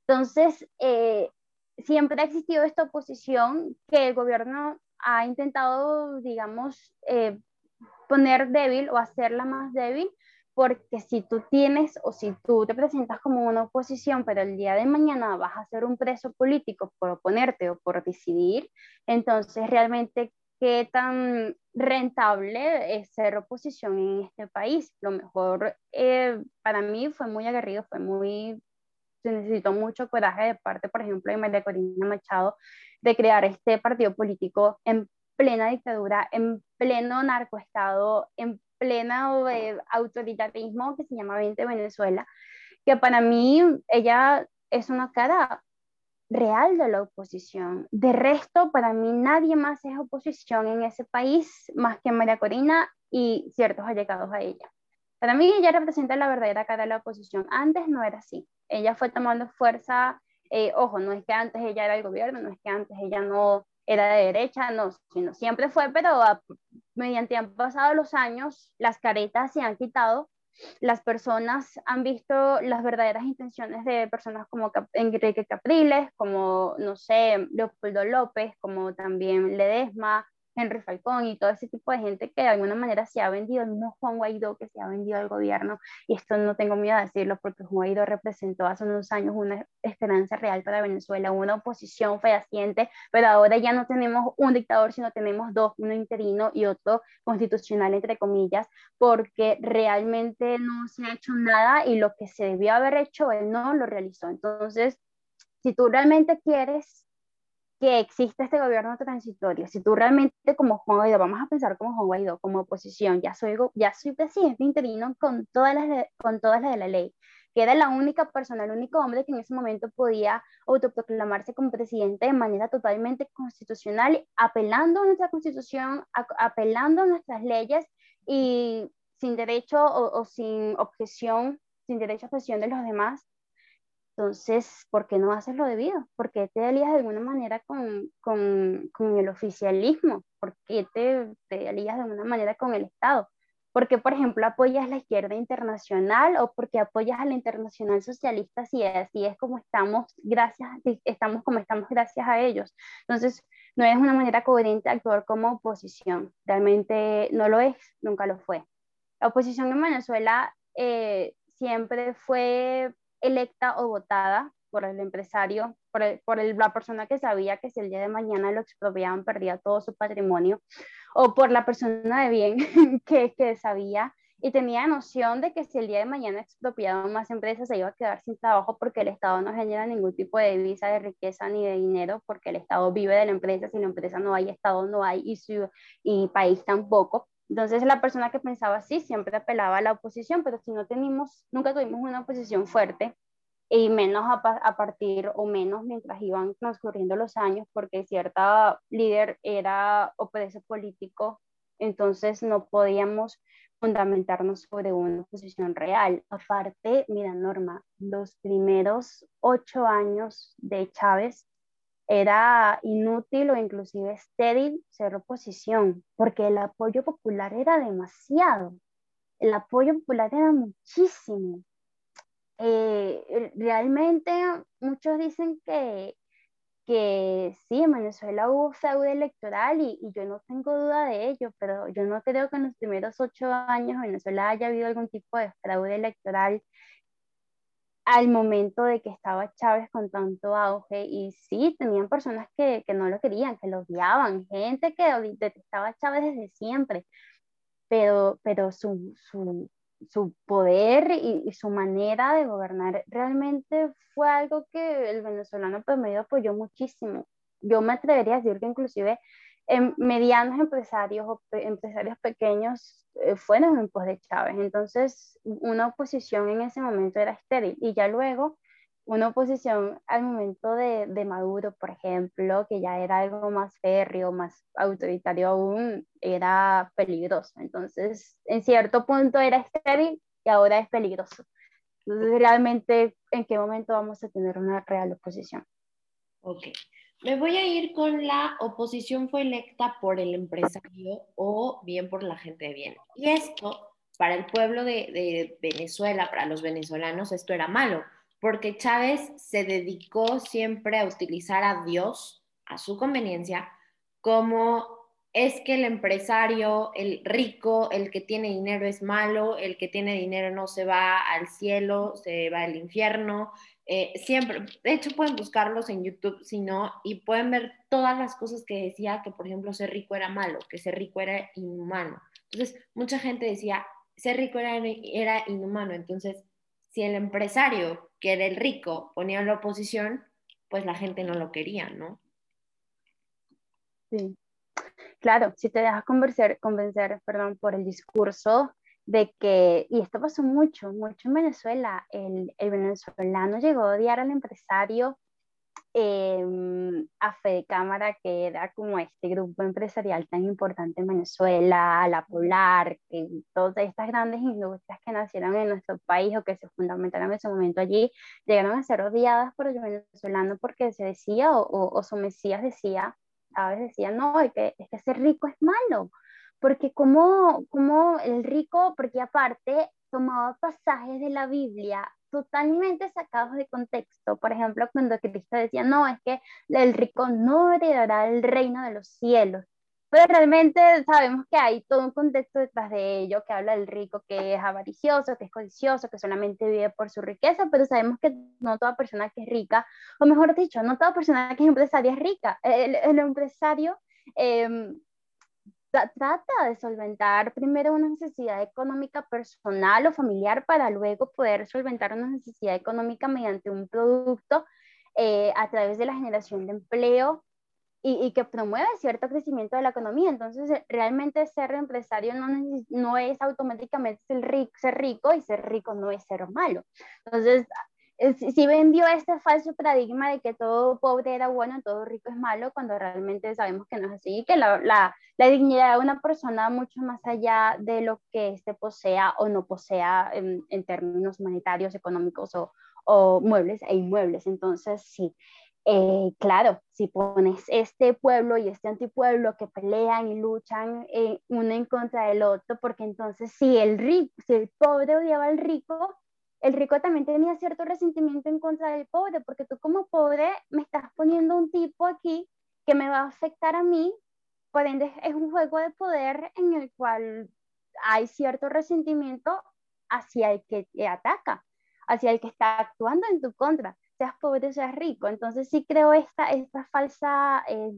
[SPEAKER 2] Entonces, eh, siempre ha existido esta oposición que el gobierno ha intentado, digamos, eh, poner débil o hacerla más débil, porque si tú tienes o si tú te presentas como una oposición, pero el día de mañana vas a ser un preso político por oponerte o por decidir, entonces realmente qué tan rentable es ser oposición en este país. Lo mejor eh, para mí fue muy aguerrido, fue muy se necesitó mucho coraje de parte, por ejemplo, de María Corina Machado, de crear este partido político en plena dictadura, en pleno narcoestado, en pleno eh, autoritarismo que se llama 20 Venezuela, que para mí ella es una cara real de la oposición. De resto, para mí nadie más es oposición en ese país más que María Corina y ciertos allegados a ella. Para mí ella representa la verdadera cara de la oposición. Antes no era así. Ella fue tomando fuerza, eh, ojo, no es que antes ella era el gobierno, no es que antes ella no era de derecha, no, sino siempre fue, pero mediante han pasado los años, las caretas se han quitado, las personas han visto las verdaderas intenciones de personas como Enrique Capriles, como, no sé, Leopoldo López, como también Ledesma, Henry Falcón y todo ese tipo de gente que de alguna manera se ha vendido, el mismo Juan Guaidó que se ha vendido al gobierno, y esto no tengo miedo de decirlo porque Juan Guaidó representó hace unos años una esperanza real para Venezuela, una oposición fehaciente, pero ahora ya no tenemos un dictador, sino tenemos dos, uno interino y otro constitucional, entre comillas, porque realmente no se ha hecho nada y lo que se debió haber hecho, él no lo realizó. Entonces, si tú realmente quieres que existe este gobierno transitorio, si tú realmente como Juan Guaidó, vamos a pensar como Juan Guaidó, como oposición, ya soy, ya soy presidente interino con todas, las con todas las de la ley, que era la única persona, el único hombre que en ese momento podía autoproclamarse como presidente de manera totalmente constitucional, apelando a nuestra constitución, apelando a nuestras leyes y sin derecho o, o sin objeción, sin derecho a objeción de los demás, entonces, ¿por qué no haces lo debido? ¿Por qué te alías de alguna manera con, con, con el oficialismo? ¿Por qué te, te alías de alguna manera con el Estado? ¿Por qué, por ejemplo, apoyas la izquierda internacional o porque apoyas a la internacional socialista si así es como estamos, gracias, estamos como estamos gracias a ellos? Entonces, no es una manera coherente actuar como oposición. Realmente no lo es, nunca lo fue. La oposición en Venezuela eh, siempre fue electa o votada por el empresario, por, por la persona que sabía que si el día de mañana lo expropiaban perdía todo su patrimonio, o por la persona de bien que, que sabía y tenía noción de que si el día de mañana expropiaban más empresas se iba a quedar sin trabajo porque el Estado no genera ningún tipo de divisa de riqueza ni de dinero porque el Estado vive de la empresa, si la empresa no hay, Estado no hay y, su, y país tampoco. Entonces la persona que pensaba así siempre apelaba a la oposición, pero si no tenemos, nunca tuvimos una oposición fuerte, y menos a, partir o menos mientras iban transcurriendo los años, porque cierta líder era o político, entonces no podíamos fundamentarnos sobre una posición real. Aparte, mira, Norma, los primeros ocho años de Chávez era inútil o inclusive estéril ser oposición, porque el apoyo popular era demasiado. El apoyo popular era muchísimo. Eh, realmente muchos dicen que, que sí, en Venezuela hubo fraude electoral y, yo no tengo duda de ello, pero yo no creo que en los primeros ocho años en Venezuela haya habido algún tipo de fraude electoral al momento de que estaba Chávez con tanto auge y sí, tenían personas que, que no lo querían, que lo odiaban, gente que detestaba a Chávez desde siempre, pero, pero su, su, su poder y, su manera de gobernar realmente fue algo que el venezolano promedio apoyó muchísimo. Yo me atrevería a decir que inclusive en medianos empresarios o empresarios pequeños eh, fueron en pos de Chávez. Entonces, una oposición en ese momento era estéril y ya luego una oposición al momento de, de, Maduro, por ejemplo, que ya era algo más férreo, más autoritario aún, era peligroso. Entonces, en cierto punto era estéril y ahora es peligroso. Entonces, realmente, ¿en qué momento vamos a tener una real oposición?
[SPEAKER 1] Ok. Me voy a ir con la oposición fue electa por el empresario o bien por la gente de bien. Y esto, para el pueblo de, de Venezuela, para los venezolanos, esto era malo porque Chávez se dedicó siempre a utilizar a Dios a su conveniencia como es que el empresario, el rico, el que tiene dinero es malo, el que tiene dinero no se va al cielo, se va al infierno. Eh, siempre, de hecho pueden buscarlos en YouTube, si no, y pueden ver todas las cosas que decía que, por ejemplo, ser rico era malo, que ser rico era inhumano. Entonces, mucha gente decía, ser rico era, inhumano. Entonces, si el empresario, que era el rico, ponía en la oposición, pues la gente no lo quería, ¿no?
[SPEAKER 2] Sí. Claro, si te dejas convencer, convencer perdón, por el discurso de que, y esto pasó mucho, mucho en Venezuela, el, el venezolano llegó a odiar al empresario eh, a Fede Cámara, que era como este grupo empresarial tan importante en Venezuela, la Polar, que todas estas grandes industrias que nacieron en nuestro país o que se fundamentaron en ese momento allí, llegaron a ser odiadas por el venezolano porque se decía, o, o, su mesías decía, a veces decía, no, es que, es que ser rico es malo, porque como, como el rico, porque aparte tomaba pasajes de la Biblia totalmente sacados de contexto. Por ejemplo, cuando Cristo decía, no, es que el rico no heredará el reino de los cielos. Pero realmente sabemos que hay todo un contexto detrás de ello, que habla del rico que es avaricioso, que es codicioso, que solamente vive por su riqueza, pero sabemos que no toda persona que es rica, o mejor dicho, no toda persona que es empresaria es rica. El, el empresario eh, trata de solventar primero una necesidad económica personal o familiar para luego poder solventar una necesidad económica mediante un producto eh, a través de la generación de empleo y, que promueve cierto crecimiento de la economía. Entonces, realmente ser empresario no, no es automáticamente ser rico, ser rico y ser rico no es ser malo. Entonces, si vendió este falso paradigma de que todo pobre era bueno, todo rico es malo, cuando realmente sabemos que no es así, que la, la, la dignidad de una persona mucho más allá de lo que éste posea o no posea en, en términos monetarios, económicos o, o, muebles e inmuebles. Entonces, sí, eh, claro, si pones este pueblo y este antipueblo que pelean y luchan eh, uno en contra del otro, porque entonces si el rico, si el pobre odiaba al rico, el rico también tenía cierto resentimiento en contra del pobre, porque tú como pobre me estás poniendo un tipo aquí que me va a afectar a mí, por ende es un juego de poder en el cual hay cierto resentimiento hacia el que te ataca, hacia el que está actuando en tu contra, seas pobre o seas rico. Entonces sí creo esta, esta falsa, eh,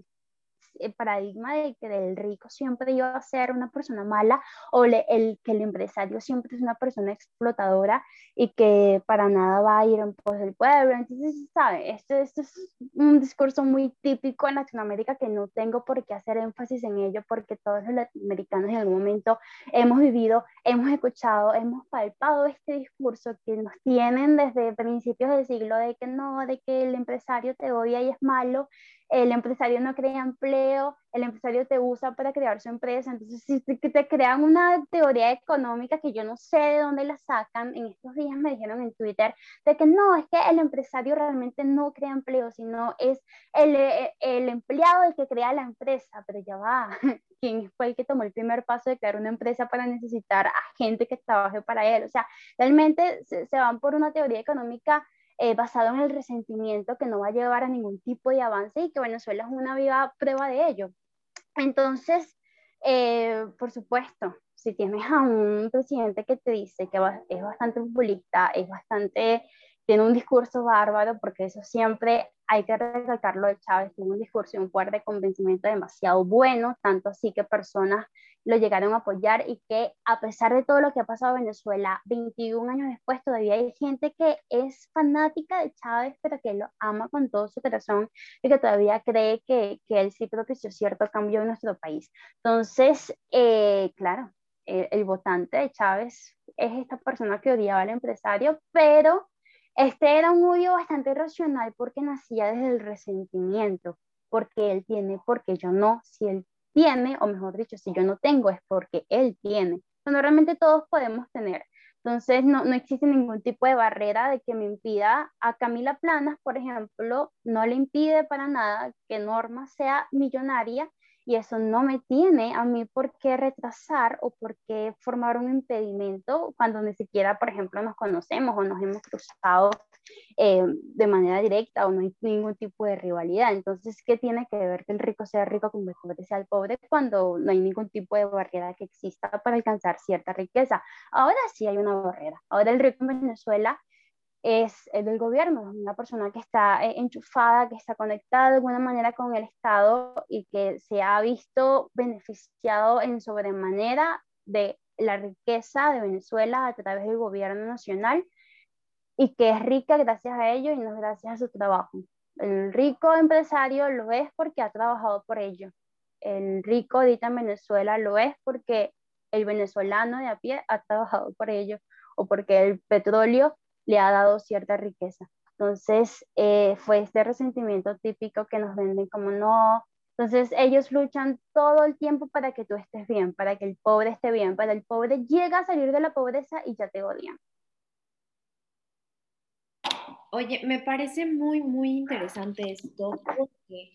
[SPEAKER 2] el paradigma de que el rico siempre iba a ser una persona mala o el, que el empresario siempre es una persona explotadora y que para nada va a ir en pos del pueblo. Entonces, ¿sabe? Esto, esto es un discurso muy típico en Latinoamérica que no tengo por qué hacer énfasis en ello porque todos los latinoamericanos en algún momento hemos vivido, hemos escuchado, hemos palpado este discurso que nos tienen desde principios del siglo de que no, de que el empresario te odia y es malo el empresario no crea empleo, el empresario te usa para crear su empresa, entonces si te, crean una teoría económica que yo no sé de dónde la sacan, en estos días me dijeron en Twitter de que no, es que el empresario realmente no crea empleo, sino es el, eh, el empleado el que crea la empresa, pero ya va, ¿quién fue el que tomó el primer paso de crear una empresa para necesitar a gente que trabaje para él? O sea, realmente se, se van por una teoría económica eh, basado en el resentimiento que no va a llevar a ningún tipo de avance y que Venezuela es una viva prueba de ello. Entonces, eh, por supuesto, si tienes a un presidente que te dice que es bastante populista, es bastante tiene un discurso bárbaro, porque eso siempre hay que recalcarlo de Chávez, tiene un discurso y un poder de convencimiento demasiado bueno, tanto así que personas lo llegaron a apoyar y que a pesar de todo lo que ha pasado en Venezuela, 21 años después todavía hay gente que es fanática de Chávez, pero que lo ama con todo su corazón y que todavía cree que, que él sí propició cierto cambio en nuestro país. Entonces, eh, claro, el, el votante de Chávez es esta persona que odiaba al empresario, pero este era un odio bastante racional porque nacía desde el resentimiento, porque él tiene, porque yo no, si él tiene, o mejor dicho, si yo no tengo, es porque él tiene. Cuando realmente todos podemos tener. Entonces, no, no existe ningún tipo de barrera de que me impida a Camila Planas, por ejemplo, no le impide para nada que Norma sea millonaria y eso no me tiene a mí por qué retrasar o por qué formar un impedimento cuando ni siquiera, por ejemplo, nos conocemos o nos hemos cruzado eh, de manera directa o no hay ningún tipo de rivalidad. Entonces, ¿qué tiene que ver que el rico sea rico como el pobre sea el pobre cuando no hay ningún tipo de barrera que exista para alcanzar cierta riqueza? Ahora sí hay una barrera. Ahora el rico en Venezuela es el del gobierno, una persona que está eh, enchufada, que está conectada de alguna manera con el Estado y que se ha visto beneficiado en sobremanera de la riqueza de Venezuela a través del gobierno nacional y que es rica gracias a ello y no gracias a su trabajo. El rico empresario lo es porque ha trabajado por ello. El rico ahorita en Venezuela lo es porque el venezolano de a pie ha trabajado por ello o porque el petróleo le ha dado cierta riqueza. Entonces, eh, fue este resentimiento típico que nos venden como no. Entonces, ellos luchan todo el tiempo para que tú estés bien, para que el pobre esté bien, para el pobre llega a salir de la pobreza y ya te odian.
[SPEAKER 1] Oye, me parece muy, muy interesante esto porque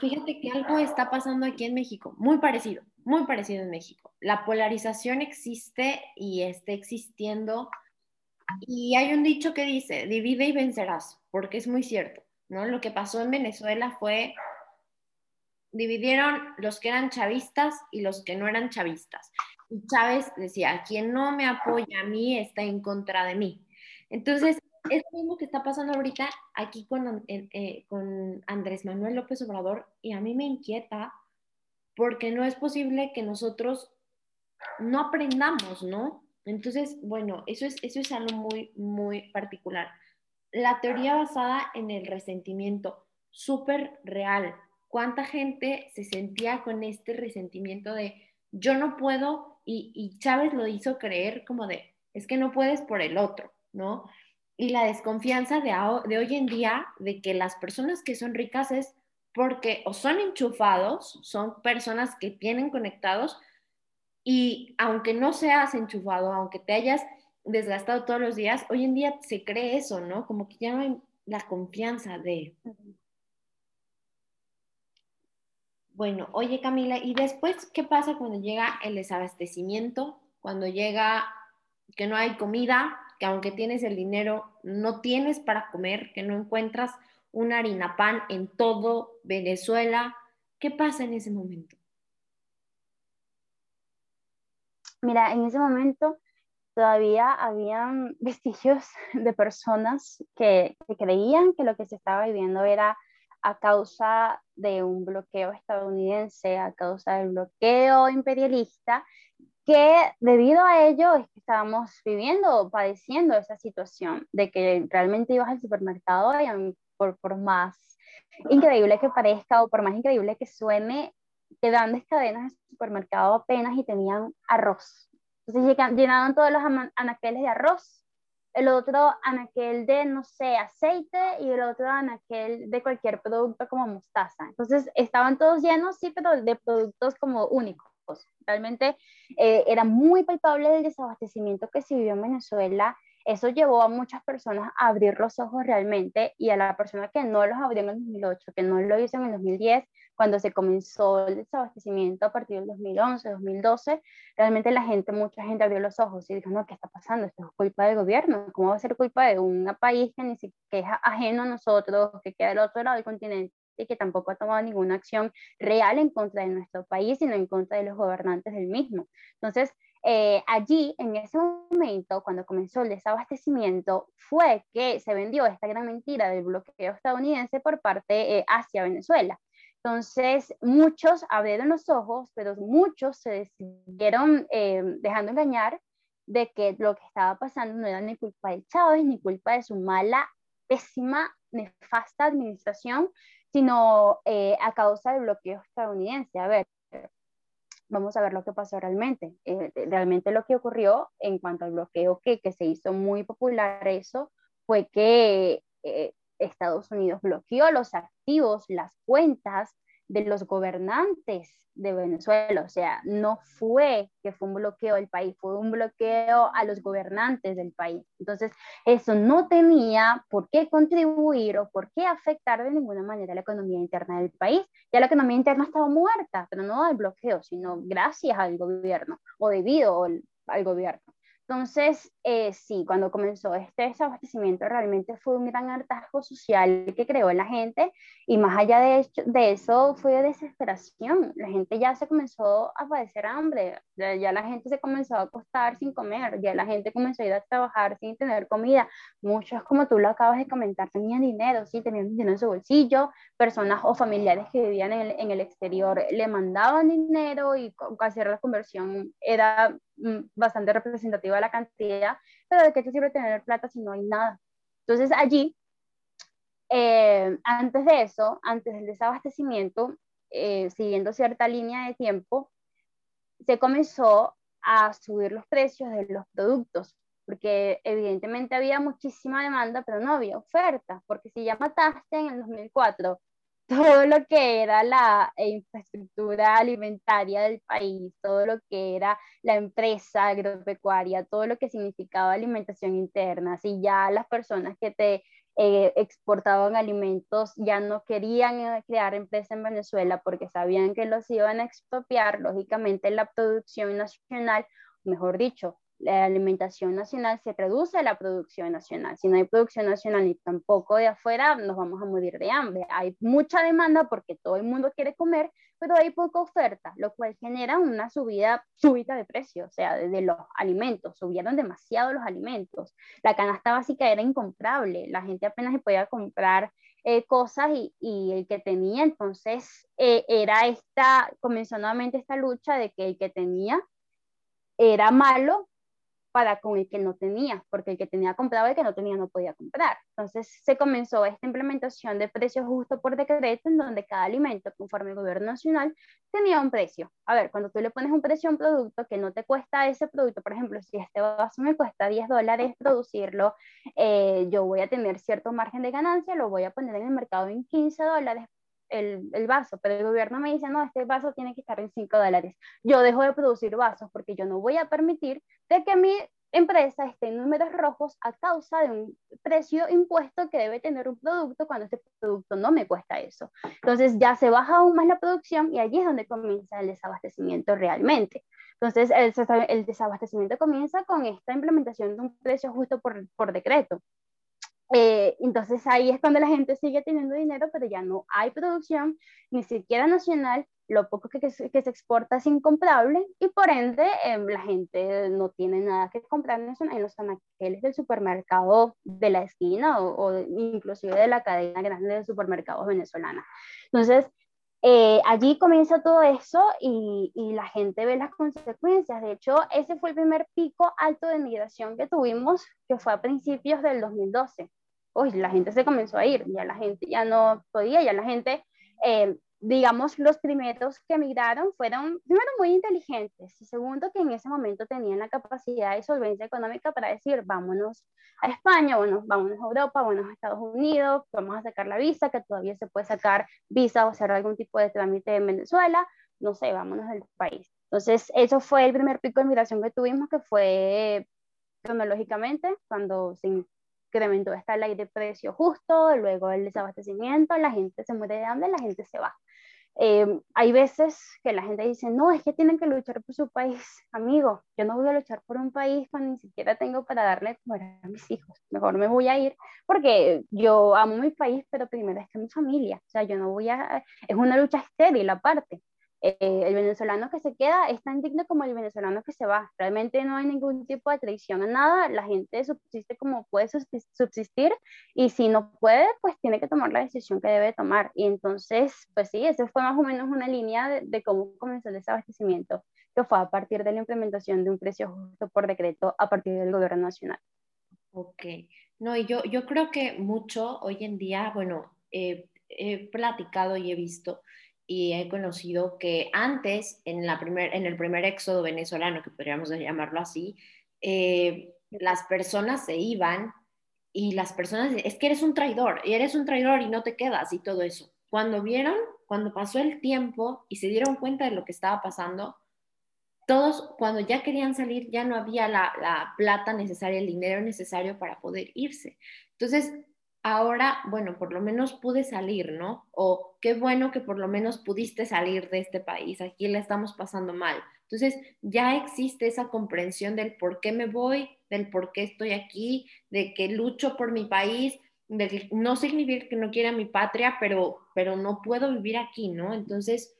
[SPEAKER 1] fíjate que algo está pasando aquí en México, muy parecido, muy parecido en México. La polarización existe y está existiendo y hay un dicho que dice, divide y vencerás, porque es muy cierto, ¿no? Lo que pasó en Venezuela fue, dividieron los que eran chavistas y los que no eran chavistas. Y Chávez decía, quien no me apoya a mí está en contra de mí. Entonces, es lo mismo que está pasando ahorita aquí con, eh, con Andrés Manuel López Obrador y a mí me inquieta porque no es posible que nosotros no aprendamos, ¿no? Entonces, bueno, eso es, eso es algo muy, muy particular. La teoría basada en el resentimiento, súper real. ¿Cuánta gente se sentía con este resentimiento de yo no puedo? Y, y Chávez lo hizo creer como de, es que no puedes por el otro, ¿no? Y la desconfianza de, de hoy en día de que las personas que son ricas es porque o son enchufados, son personas que tienen conectados, y aunque no seas enchufado, aunque te hayas desgastado todos los días, hoy en día se cree eso, ¿no? Como que ya no hay la confianza de... Bueno, oye Camila, ¿y después qué pasa cuando llega el desabastecimiento? Cuando llega que no hay comida, que aunque tienes el dinero, no tienes para comer, que no encuentras una harina pan en todo Venezuela. ¿Qué pasa en ese momento?
[SPEAKER 2] Mira, en ese momento todavía habían vestigios de personas que, creían que lo que se estaba viviendo era a causa de un bloqueo estadounidense, a causa del bloqueo imperialista, que debido a ello es que estábamos viviendo padeciendo esa situación de que realmente ibas al supermercado y por, por más increíble que parezca o por más increíble que suene, te dan cadenas de supermercado apenas y tenían arroz. Entonces llenaban todos los anaqueles de arroz el otro anaquel de, no sé, aceite y el otro anaquel de cualquier producto como mostaza. Entonces estaban todos llenos, sí, pero de productos como únicos. Realmente eh, era muy palpable el desabastecimiento que se vivió en Venezuela eso llevó a muchas personas a abrir los ojos realmente y a la persona que no los abrió en el 2008, que no lo hizo en el 2010, cuando se comenzó el desabastecimiento a partir del 2011, 2012, realmente la gente, mucha gente abrió los ojos y dijo, no, ¿qué está pasando? Esto es culpa del gobierno, ¿cómo va a ser culpa de un país que, ni siquiera, que es ajeno a nosotros, que queda del otro lado del continente? Y que tampoco ha tomado ninguna acción real en contra de nuestro país, sino en contra de los gobernantes del mismo. Entonces, eh, allí, en ese momento, cuando comenzó el desabastecimiento, fue que se vendió esta gran mentira del bloqueo estadounidense por parte eh, hacia Venezuela. Entonces, muchos abrieron los ojos, pero muchos se decidieron eh, dejando engañar de que lo que estaba pasando no era ni culpa de Chávez, ni culpa de su mala, pésima, nefasta administración, sino a causa del bloqueo estadounidense. A ver, vamos a ver lo que pasó realmente. Eh, realmente lo que ocurrió en cuanto al bloqueo que, que se hizo muy popular eso fue que eh, Estados Unidos bloqueó los activos, las cuentas de los gobernantes de Venezuela. O sea, no fue que fue un bloqueo del país, fue un bloqueo a los gobernantes del país. Entonces, eso no tenía por qué contribuir o por qué afectar de ninguna manera la economía interna del país. Ya la economía interna estaba muerta, pero no al bloqueo, sino gracias al gobierno o debido al gobierno. Entonces, eh, sí, cuando comenzó este desabastecimiento realmente fue un gran hartazgo social que creó la gente y más allá de, de eso fue desesperación. La gente ya se comenzó a padecer hambre, ya, la gente se comenzó a acostar sin comer, ya la gente comenzó a ir a trabajar sin tener comida. Muchos, como tú lo acabas de comentar, tenían dinero, sí, tenían dinero en su bolsillo, personas o familiares que vivían en el, en exterior le mandaban dinero y hacer la conversión era mm, bastante representativa la cantidad, pero ¿de qué te sirve tener plata si no hay nada? Entonces allí, eh, antes de eso, antes del desabastecimiento, eh, siguiendo cierta línea de tiempo, se comenzó a subir los precios de los productos, porque evidentemente había muchísima demanda, pero no había oferta, porque si ya mataste en el 2004 todo lo que era la infraestructura alimentaria del país, todo lo que era la empresa agropecuaria, todo lo que significaba alimentación interna, si ya las personas que te eh, exportaban alimentos ya no querían eh, crear empresa en Venezuela porque sabían que los iban a expropiar, lógicamente la producción nacional, mejor dicho, la alimentación nacional se reduce a la producción nacional. Si no hay producción nacional ni tampoco de afuera, nos vamos a morir de hambre. Hay mucha demanda porque todo el mundo quiere comer, pero hay poca oferta, lo cual genera una subida súbita de precios, o sea, de, los alimentos. Subieron demasiado los alimentos. La canasta básica era incomprable. La gente apenas se podía comprar eh, cosas y, y, el que tenía, entonces eh, era esta, comenzó nuevamente esta lucha de que el que tenía era malo para con el que no tenía, porque el que tenía compraba el que no tenía no podía comprar. Entonces se comenzó esta implementación de precios justos por decreto, en donde cada alimento, conforme el gobierno nacional, tenía un precio. A ver, cuando tú le pones un precio a un producto que no te cuesta ese producto, por ejemplo, si este vaso me cuesta 10 dólares producirlo, eh, yo voy a tener cierto margen de ganancia, lo voy a poner en el mercado en 15 dólares el, vaso, pero el gobierno me dice, no, este vaso tiene que estar en 5 dólares. Yo dejo de producir vasos porque yo no voy a permitir de que mi empresa esté en números rojos a causa de un precio impuesto que debe tener un producto cuando este producto no me cuesta eso. Entonces ya se baja aún más la producción y allí es donde comienza el desabastecimiento realmente. Entonces el, el desabastecimiento comienza con esta implementación de un precio justo por decreto. Eh, entonces ahí es cuando la gente sigue teniendo dinero, pero ya no hay producción, ni siquiera nacional, lo poco que, que, se exporta es incomprable y por ende em, la gente no tiene nada que comprar en los anaqueles del supermercado de la esquina o, o, inclusive de la cadena grande de supermercados venezolana. Entonces, eh, allí comienza todo eso y, y, la gente ve las consecuencias. De hecho, ese fue el primer pico alto de migración que tuvimos, que fue a principios del 2012. Uy, la gente se comenzó a ir, ya la gente ya no podía, ya la gente eh, digamos, los primeros que emigraron fueron, primero, muy inteligentes y segundo, que en ese momento tenían la capacidad de solvencia económica para decir, vámonos a España, bueno, vámonos a Europa, vámonos a Estados Unidos, vamos a sacar la visa, que todavía se puede sacar visa o hacer algún tipo de trámite en Venezuela, no sé, vámonos del país. Entonces, eso fue el primer pico de migración que tuvimos, que fue cronológicamente, cuando se incrementó esta ley de precio justo, luego el desabastecimiento, la gente se muere de hambre, la gente se va. Eh, hay veces que la gente dice, no, es que tienen que luchar por su país. Amigo, yo no voy a luchar por un país cuando ni siquiera tengo para darle comer a mis hijos. Mejor me voy a ir porque yo amo mi país, pero primero es que mi familia. O sea, yo no voy a... Es una lucha estéril aparte. Eh, el venezolano que se queda es tan digno como el venezolano que se va. Realmente no hay ningún tipo de traición a nada, la gente subsiste como puede subsistir y si no puede, pues tiene que tomar la decisión que debe tomar. Y entonces, pues sí, esa fue más o menos una línea de, de cómo comenzó el desabastecimiento, que fue a partir de la implementación de un precio justo por decreto a partir del gobierno nacional.
[SPEAKER 1] Ok, no, y yo, yo creo que mucho hoy en día, bueno, he platicado y he visto y he conocido que antes, en, la primer, en el primer éxodo venezolano, que podríamos llamarlo así, eh, las personas se iban y las personas, es que eres un traidor, y eres un traidor y no te quedas y todo eso. Cuando vieron, cuando pasó el tiempo y se dieron cuenta de lo que estaba pasando, todos cuando ya querían salir ya no había la, la plata necesaria, el dinero necesario para poder irse. Entonces, ahora, bueno, por lo menos pude salir, ¿no? O qué bueno que por lo menos pudiste salir de este país, aquí la estamos pasando mal. Entonces, ya existe esa comprensión del por qué me voy, del por qué estoy aquí, de que lucho por mi país, de que no significa que no quiera mi patria, pero, pero no puedo vivir aquí, ¿no? Entonces,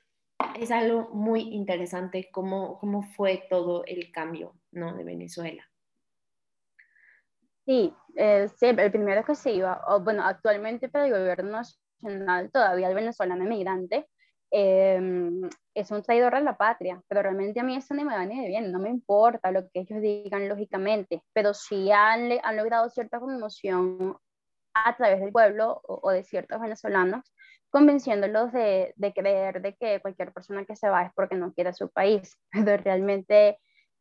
[SPEAKER 1] es algo muy interesante cómo, cómo fue todo el cambio, ¿no? De Venezuela.
[SPEAKER 2] Sí, eh, sí, el primero que se iba, o, bueno, actualmente para el gobierno nacional, todavía el venezolano emigrante, eh, es un traidor a la patria, pero realmente a mí eso ni me va ni de bien, no me importa lo que ellos digan lógicamente, pero sí han, han logrado cierta conmoción a través del pueblo o, o de ciertos venezolanos, convenciéndolos de, de, creer de que cualquier persona que se va es porque no quiere su país, pero realmente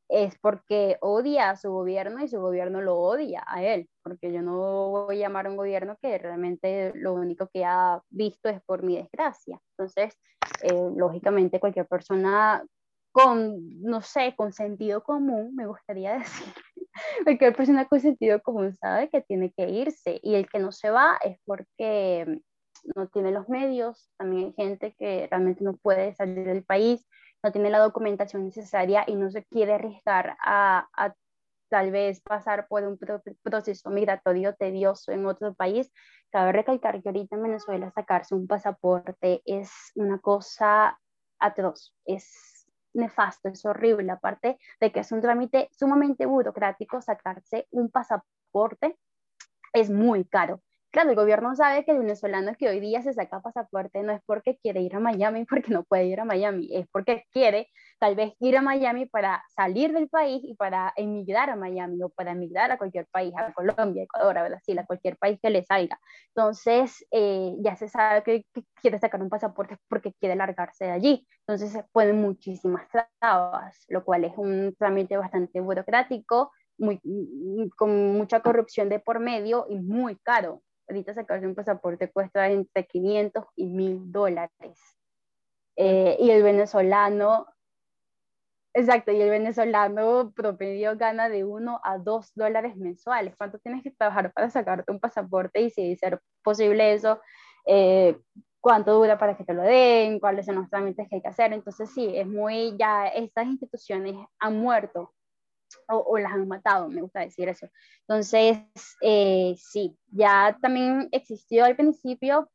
[SPEAKER 2] es porque odia a su gobierno y su gobierno lo odia a él, porque yo no voy a llamar a un gobierno que realmente lo único que ha visto es por mi desgracia. Entonces, eh, lógicamente cualquier persona con, no sé, con sentido común, me gustaría decir, cualquier persona con sentido común sabe que tiene que irse y el que no se va es porque no tiene los medios, también hay gente que realmente no puede salir del país no tiene la documentación necesaria y no se quiere arriesgar a, tal vez pasar por un proceso migratorio tedioso en otro país. Cabe recalcar que ahorita en Venezuela sacarse un pasaporte es una cosa atroz, es nefasto, es horrible, aparte de que es un trámite sumamente burocrático, sacarse un pasaporte es muy caro. Claro, el gobierno sabe que el venezolano que hoy día se saca pasaporte no es porque quiere ir a Miami, porque no puede ir a Miami, es porque quiere tal vez ir a Miami para salir del país y para emigrar a Miami o para emigrar a cualquier país, a Colombia, Ecuador, a Brasil, a cualquier país que le salga. Entonces, eh, ya se sabe que, quiere sacar un pasaporte porque quiere largarse de allí. Entonces, se ponen muchísimas trabas, lo cual es un trámite bastante burocrático, muy, con mucha corrupción de por medio y muy caro ahorita sacarse un pasaporte cuesta entre 500 y 1000 dólares. Eh, y el venezolano, exacto, y el venezolano promedio gana de 1 a 2 dólares mensuales. ¿Cuánto tienes que trabajar para sacarte un pasaporte? Y si ser posible eso, eh, cuánto dura para que te lo den, cuáles son los trámites que hay que hacer. Entonces sí, es muy, ya estas instituciones han muerto o, las han matado, me gusta decir eso. Entonces, eh, sí, ya también existió al principio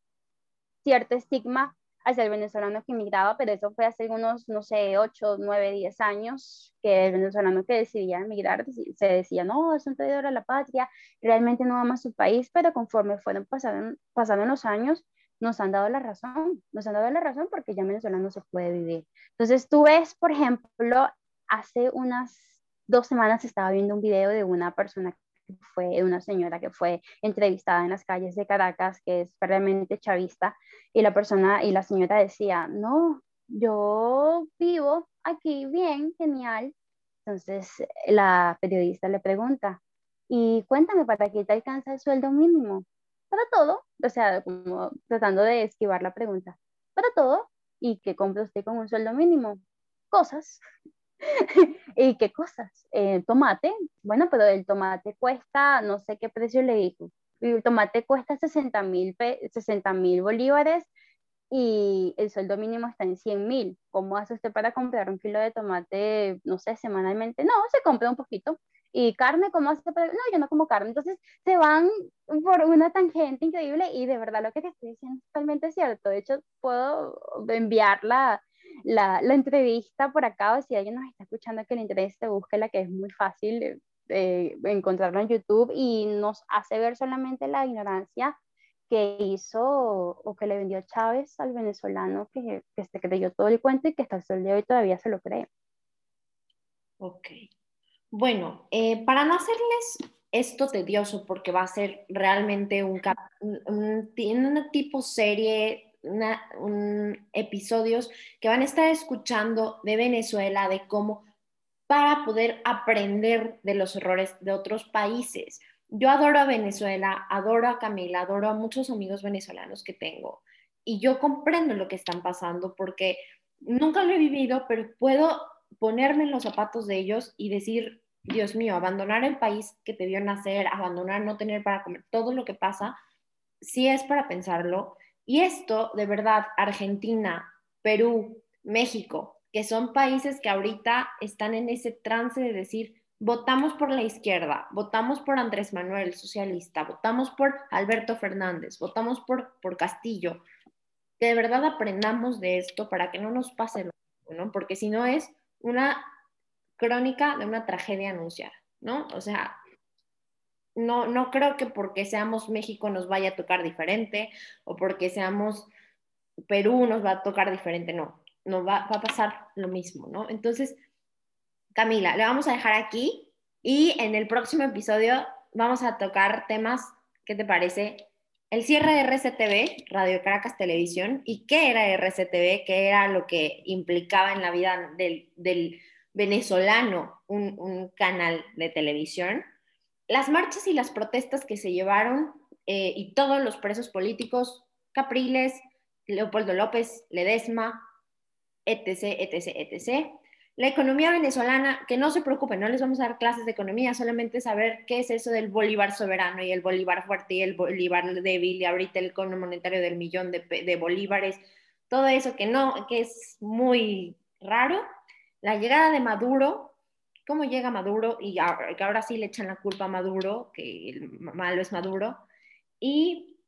[SPEAKER 2] cierto estigma hacia el venezolano que emigraba, pero eso fue hace unos, no sé, 8, 9, 10 años, que el venezolano que decidía emigrar se decía, no, es un traidor a la patria, realmente no ama su país, pero conforme fueron pasando, pasando los años, nos han dado la razón, nos han dado la razón porque ya en Venezuela no se puede vivir. Entonces tú ves, por ejemplo, hace unas dos semanas estaba viendo un video de una persona que fue, de una señora que fue entrevistada en las calles de Caracas, que es realmente chavista, y la persona y la señora decía, no, yo vivo aquí bien, genial. Entonces la periodista le pregunta, y cuéntame, ¿para qué te alcanza el sueldo mínimo? Para todo, o sea, como tratando de esquivar la pregunta, para todo, ¿y qué compra usted con un sueldo mínimo? Cosas. ¿Y qué cosas? Eh, tomate, bueno, pero el tomate cuesta, no sé qué precio le dijo, el tomate cuesta 60 mil 60 bolívares y el sueldo mínimo está en 100 mil. ¿Cómo hace usted para comprar un kilo de tomate, no sé, semanalmente? No, se compra un poquito. ¿Y carne cómo hace para.? No, yo no como carne. Entonces se van por una tangente increíble y de verdad lo que te estoy diciendo es totalmente cierto. De hecho, puedo enviarla la, la, entrevista por acá, o si alguien nos está escuchando que le interese, búsquela, que es muy fácil eh, encontrarlo en YouTube y nos hace ver solamente la ignorancia que hizo o que le vendió Chávez al venezolano que, que se creyó todo el cuento y que hasta el sol de hoy todavía se lo cree.
[SPEAKER 1] Ok. Bueno, eh, para no hacerles esto tedioso, porque va a ser realmente un, un, un, un tipo serie un, episodios que van a estar escuchando de Venezuela, de cómo para poder aprender de los errores de otros países. Yo adoro a Venezuela, adoro a Camila, adoro a muchos amigos venezolanos que tengo y yo comprendo lo que están pasando porque nunca lo he vivido, pero puedo ponerme en los zapatos de ellos y decir, Dios mío, abandonar el país que te vio nacer, abandonar no tener para comer, todo lo que pasa, sí es para pensarlo y esto, de verdad, Argentina, Perú, México, que son países que ahorita están en ese trance de decir, votamos por la izquierda, votamos por Andrés Manuel, socialista, votamos por Alberto Fernández, votamos por, por Castillo. De verdad aprendamos de esto para que no nos pase lo mismo, ¿no? Porque si no es una crónica de una tragedia anunciada, ¿no? O sea, no, no creo que porque seamos México nos vaya a tocar diferente o porque seamos Perú nos va a tocar diferente, no, no va, va a pasar lo mismo, ¿no? Entonces, Camila, le vamos a dejar aquí y en el próximo episodio vamos a tocar temas, ¿qué te parece? El cierre de RCTV, Radio Caracas Televisión, y qué era RCTV, qué era lo que implicaba en la vida del, del venezolano un, un canal de televisión las marchas y las protestas que se llevaron eh, y todos los presos políticos, Capriles, Leopoldo López, Ledesma, etc., etc., etc. La economía venezolana, que no se preocupen, no les vamos a dar clases de economía, solamente saber qué es eso del bolívar soberano y el bolívar fuerte y el bolívar débil y ahorita el cono monetario del millón de, de bolívares, todo eso que no, que es muy raro. La llegada de Maduro, cómo llega Maduro y que ahora sí le echan la culpa a Maduro, que el malo es Maduro, y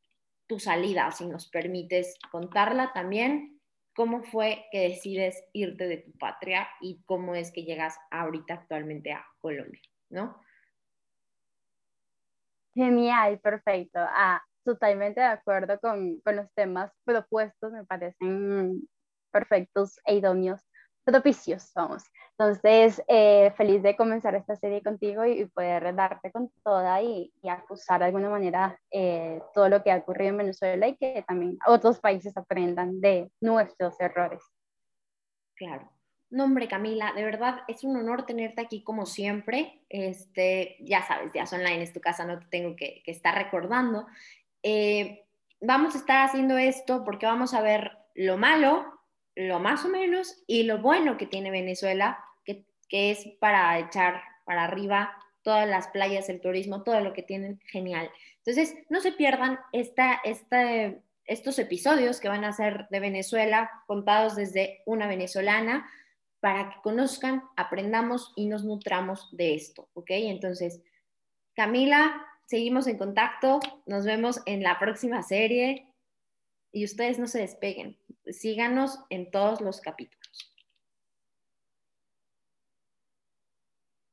[SPEAKER 1] tu salida, si nos permites contarla también, cómo fue que decides irte de tu patria y cómo es que llegas ahorita actualmente a Colombia.
[SPEAKER 2] Genial, perfecto. Ah, totalmente de acuerdo con, con los temas propuestos, me parecen perfectos e idóneos propicios, vamos. Entonces, eh, feliz de comenzar esta serie contigo y, poder darte con toda y, acusar de alguna manera eh, todo lo que ha ocurrido en Venezuela y que también otros países aprendan de nuestros errores.
[SPEAKER 1] Claro. No, hombre, Camila, de verdad es un honor tenerte aquí como siempre. Este, ya sabes, ya online es tu casa, no te tengo que, que estar recordando. Eh, vamos a estar haciendo esto porque vamos a ver lo malo, lo más o menos y lo bueno que tiene Venezuela, que, que es para echar para arriba todas las playas, el turismo, todo lo que tienen, genial. Entonces, no se pierdan esta, esta, estos episodios que van a ser de Venezuela, contados desde una venezolana, para que conozcan, aprendamos y nos nutramos de esto, ¿ok? Entonces, Camila, seguimos en contacto, nos vemos en la próxima serie y ustedes no se despeguen síganos en todos los capítulos.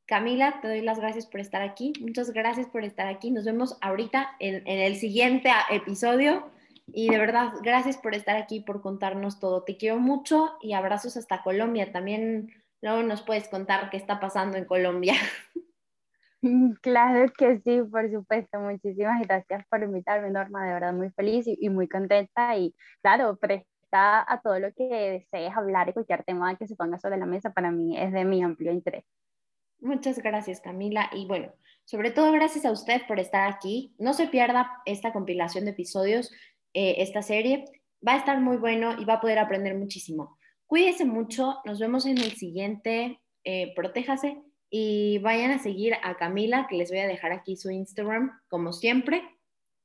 [SPEAKER 1] Camila, te doy las gracias por estar aquí. Muchas gracias por estar aquí. Nos vemos ahorita en, en el siguiente episodio. Y de verdad, gracias por estar aquí, por contarnos todo. Te quiero mucho y abrazos hasta Colombia. También luego nos puedes contar qué está pasando en Colombia.
[SPEAKER 2] Claro que sí, por supuesto. Muchísimas gracias por invitarme, Norma. De verdad, muy feliz y, muy contenta. Y claro, presta a todo lo que desees hablar y cualquier tema que se ponga sobre la mesa. Para mí es de mi amplio interés.
[SPEAKER 1] Muchas gracias, Camila. Y bueno, sobre todo gracias a usted por estar aquí. No se pierda esta compilación de episodios, eh, esta serie. Va a estar muy bueno y va a poder aprender muchísimo. Cuídese mucho. Nos vemos en el siguiente. Eh, protéjase y vayan a seguir a Camila, que les voy a dejar aquí su Instagram, como siempre.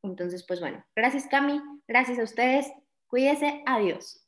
[SPEAKER 1] Entonces, pues bueno, gracias Cami, gracias a ustedes, cuídese, adiós.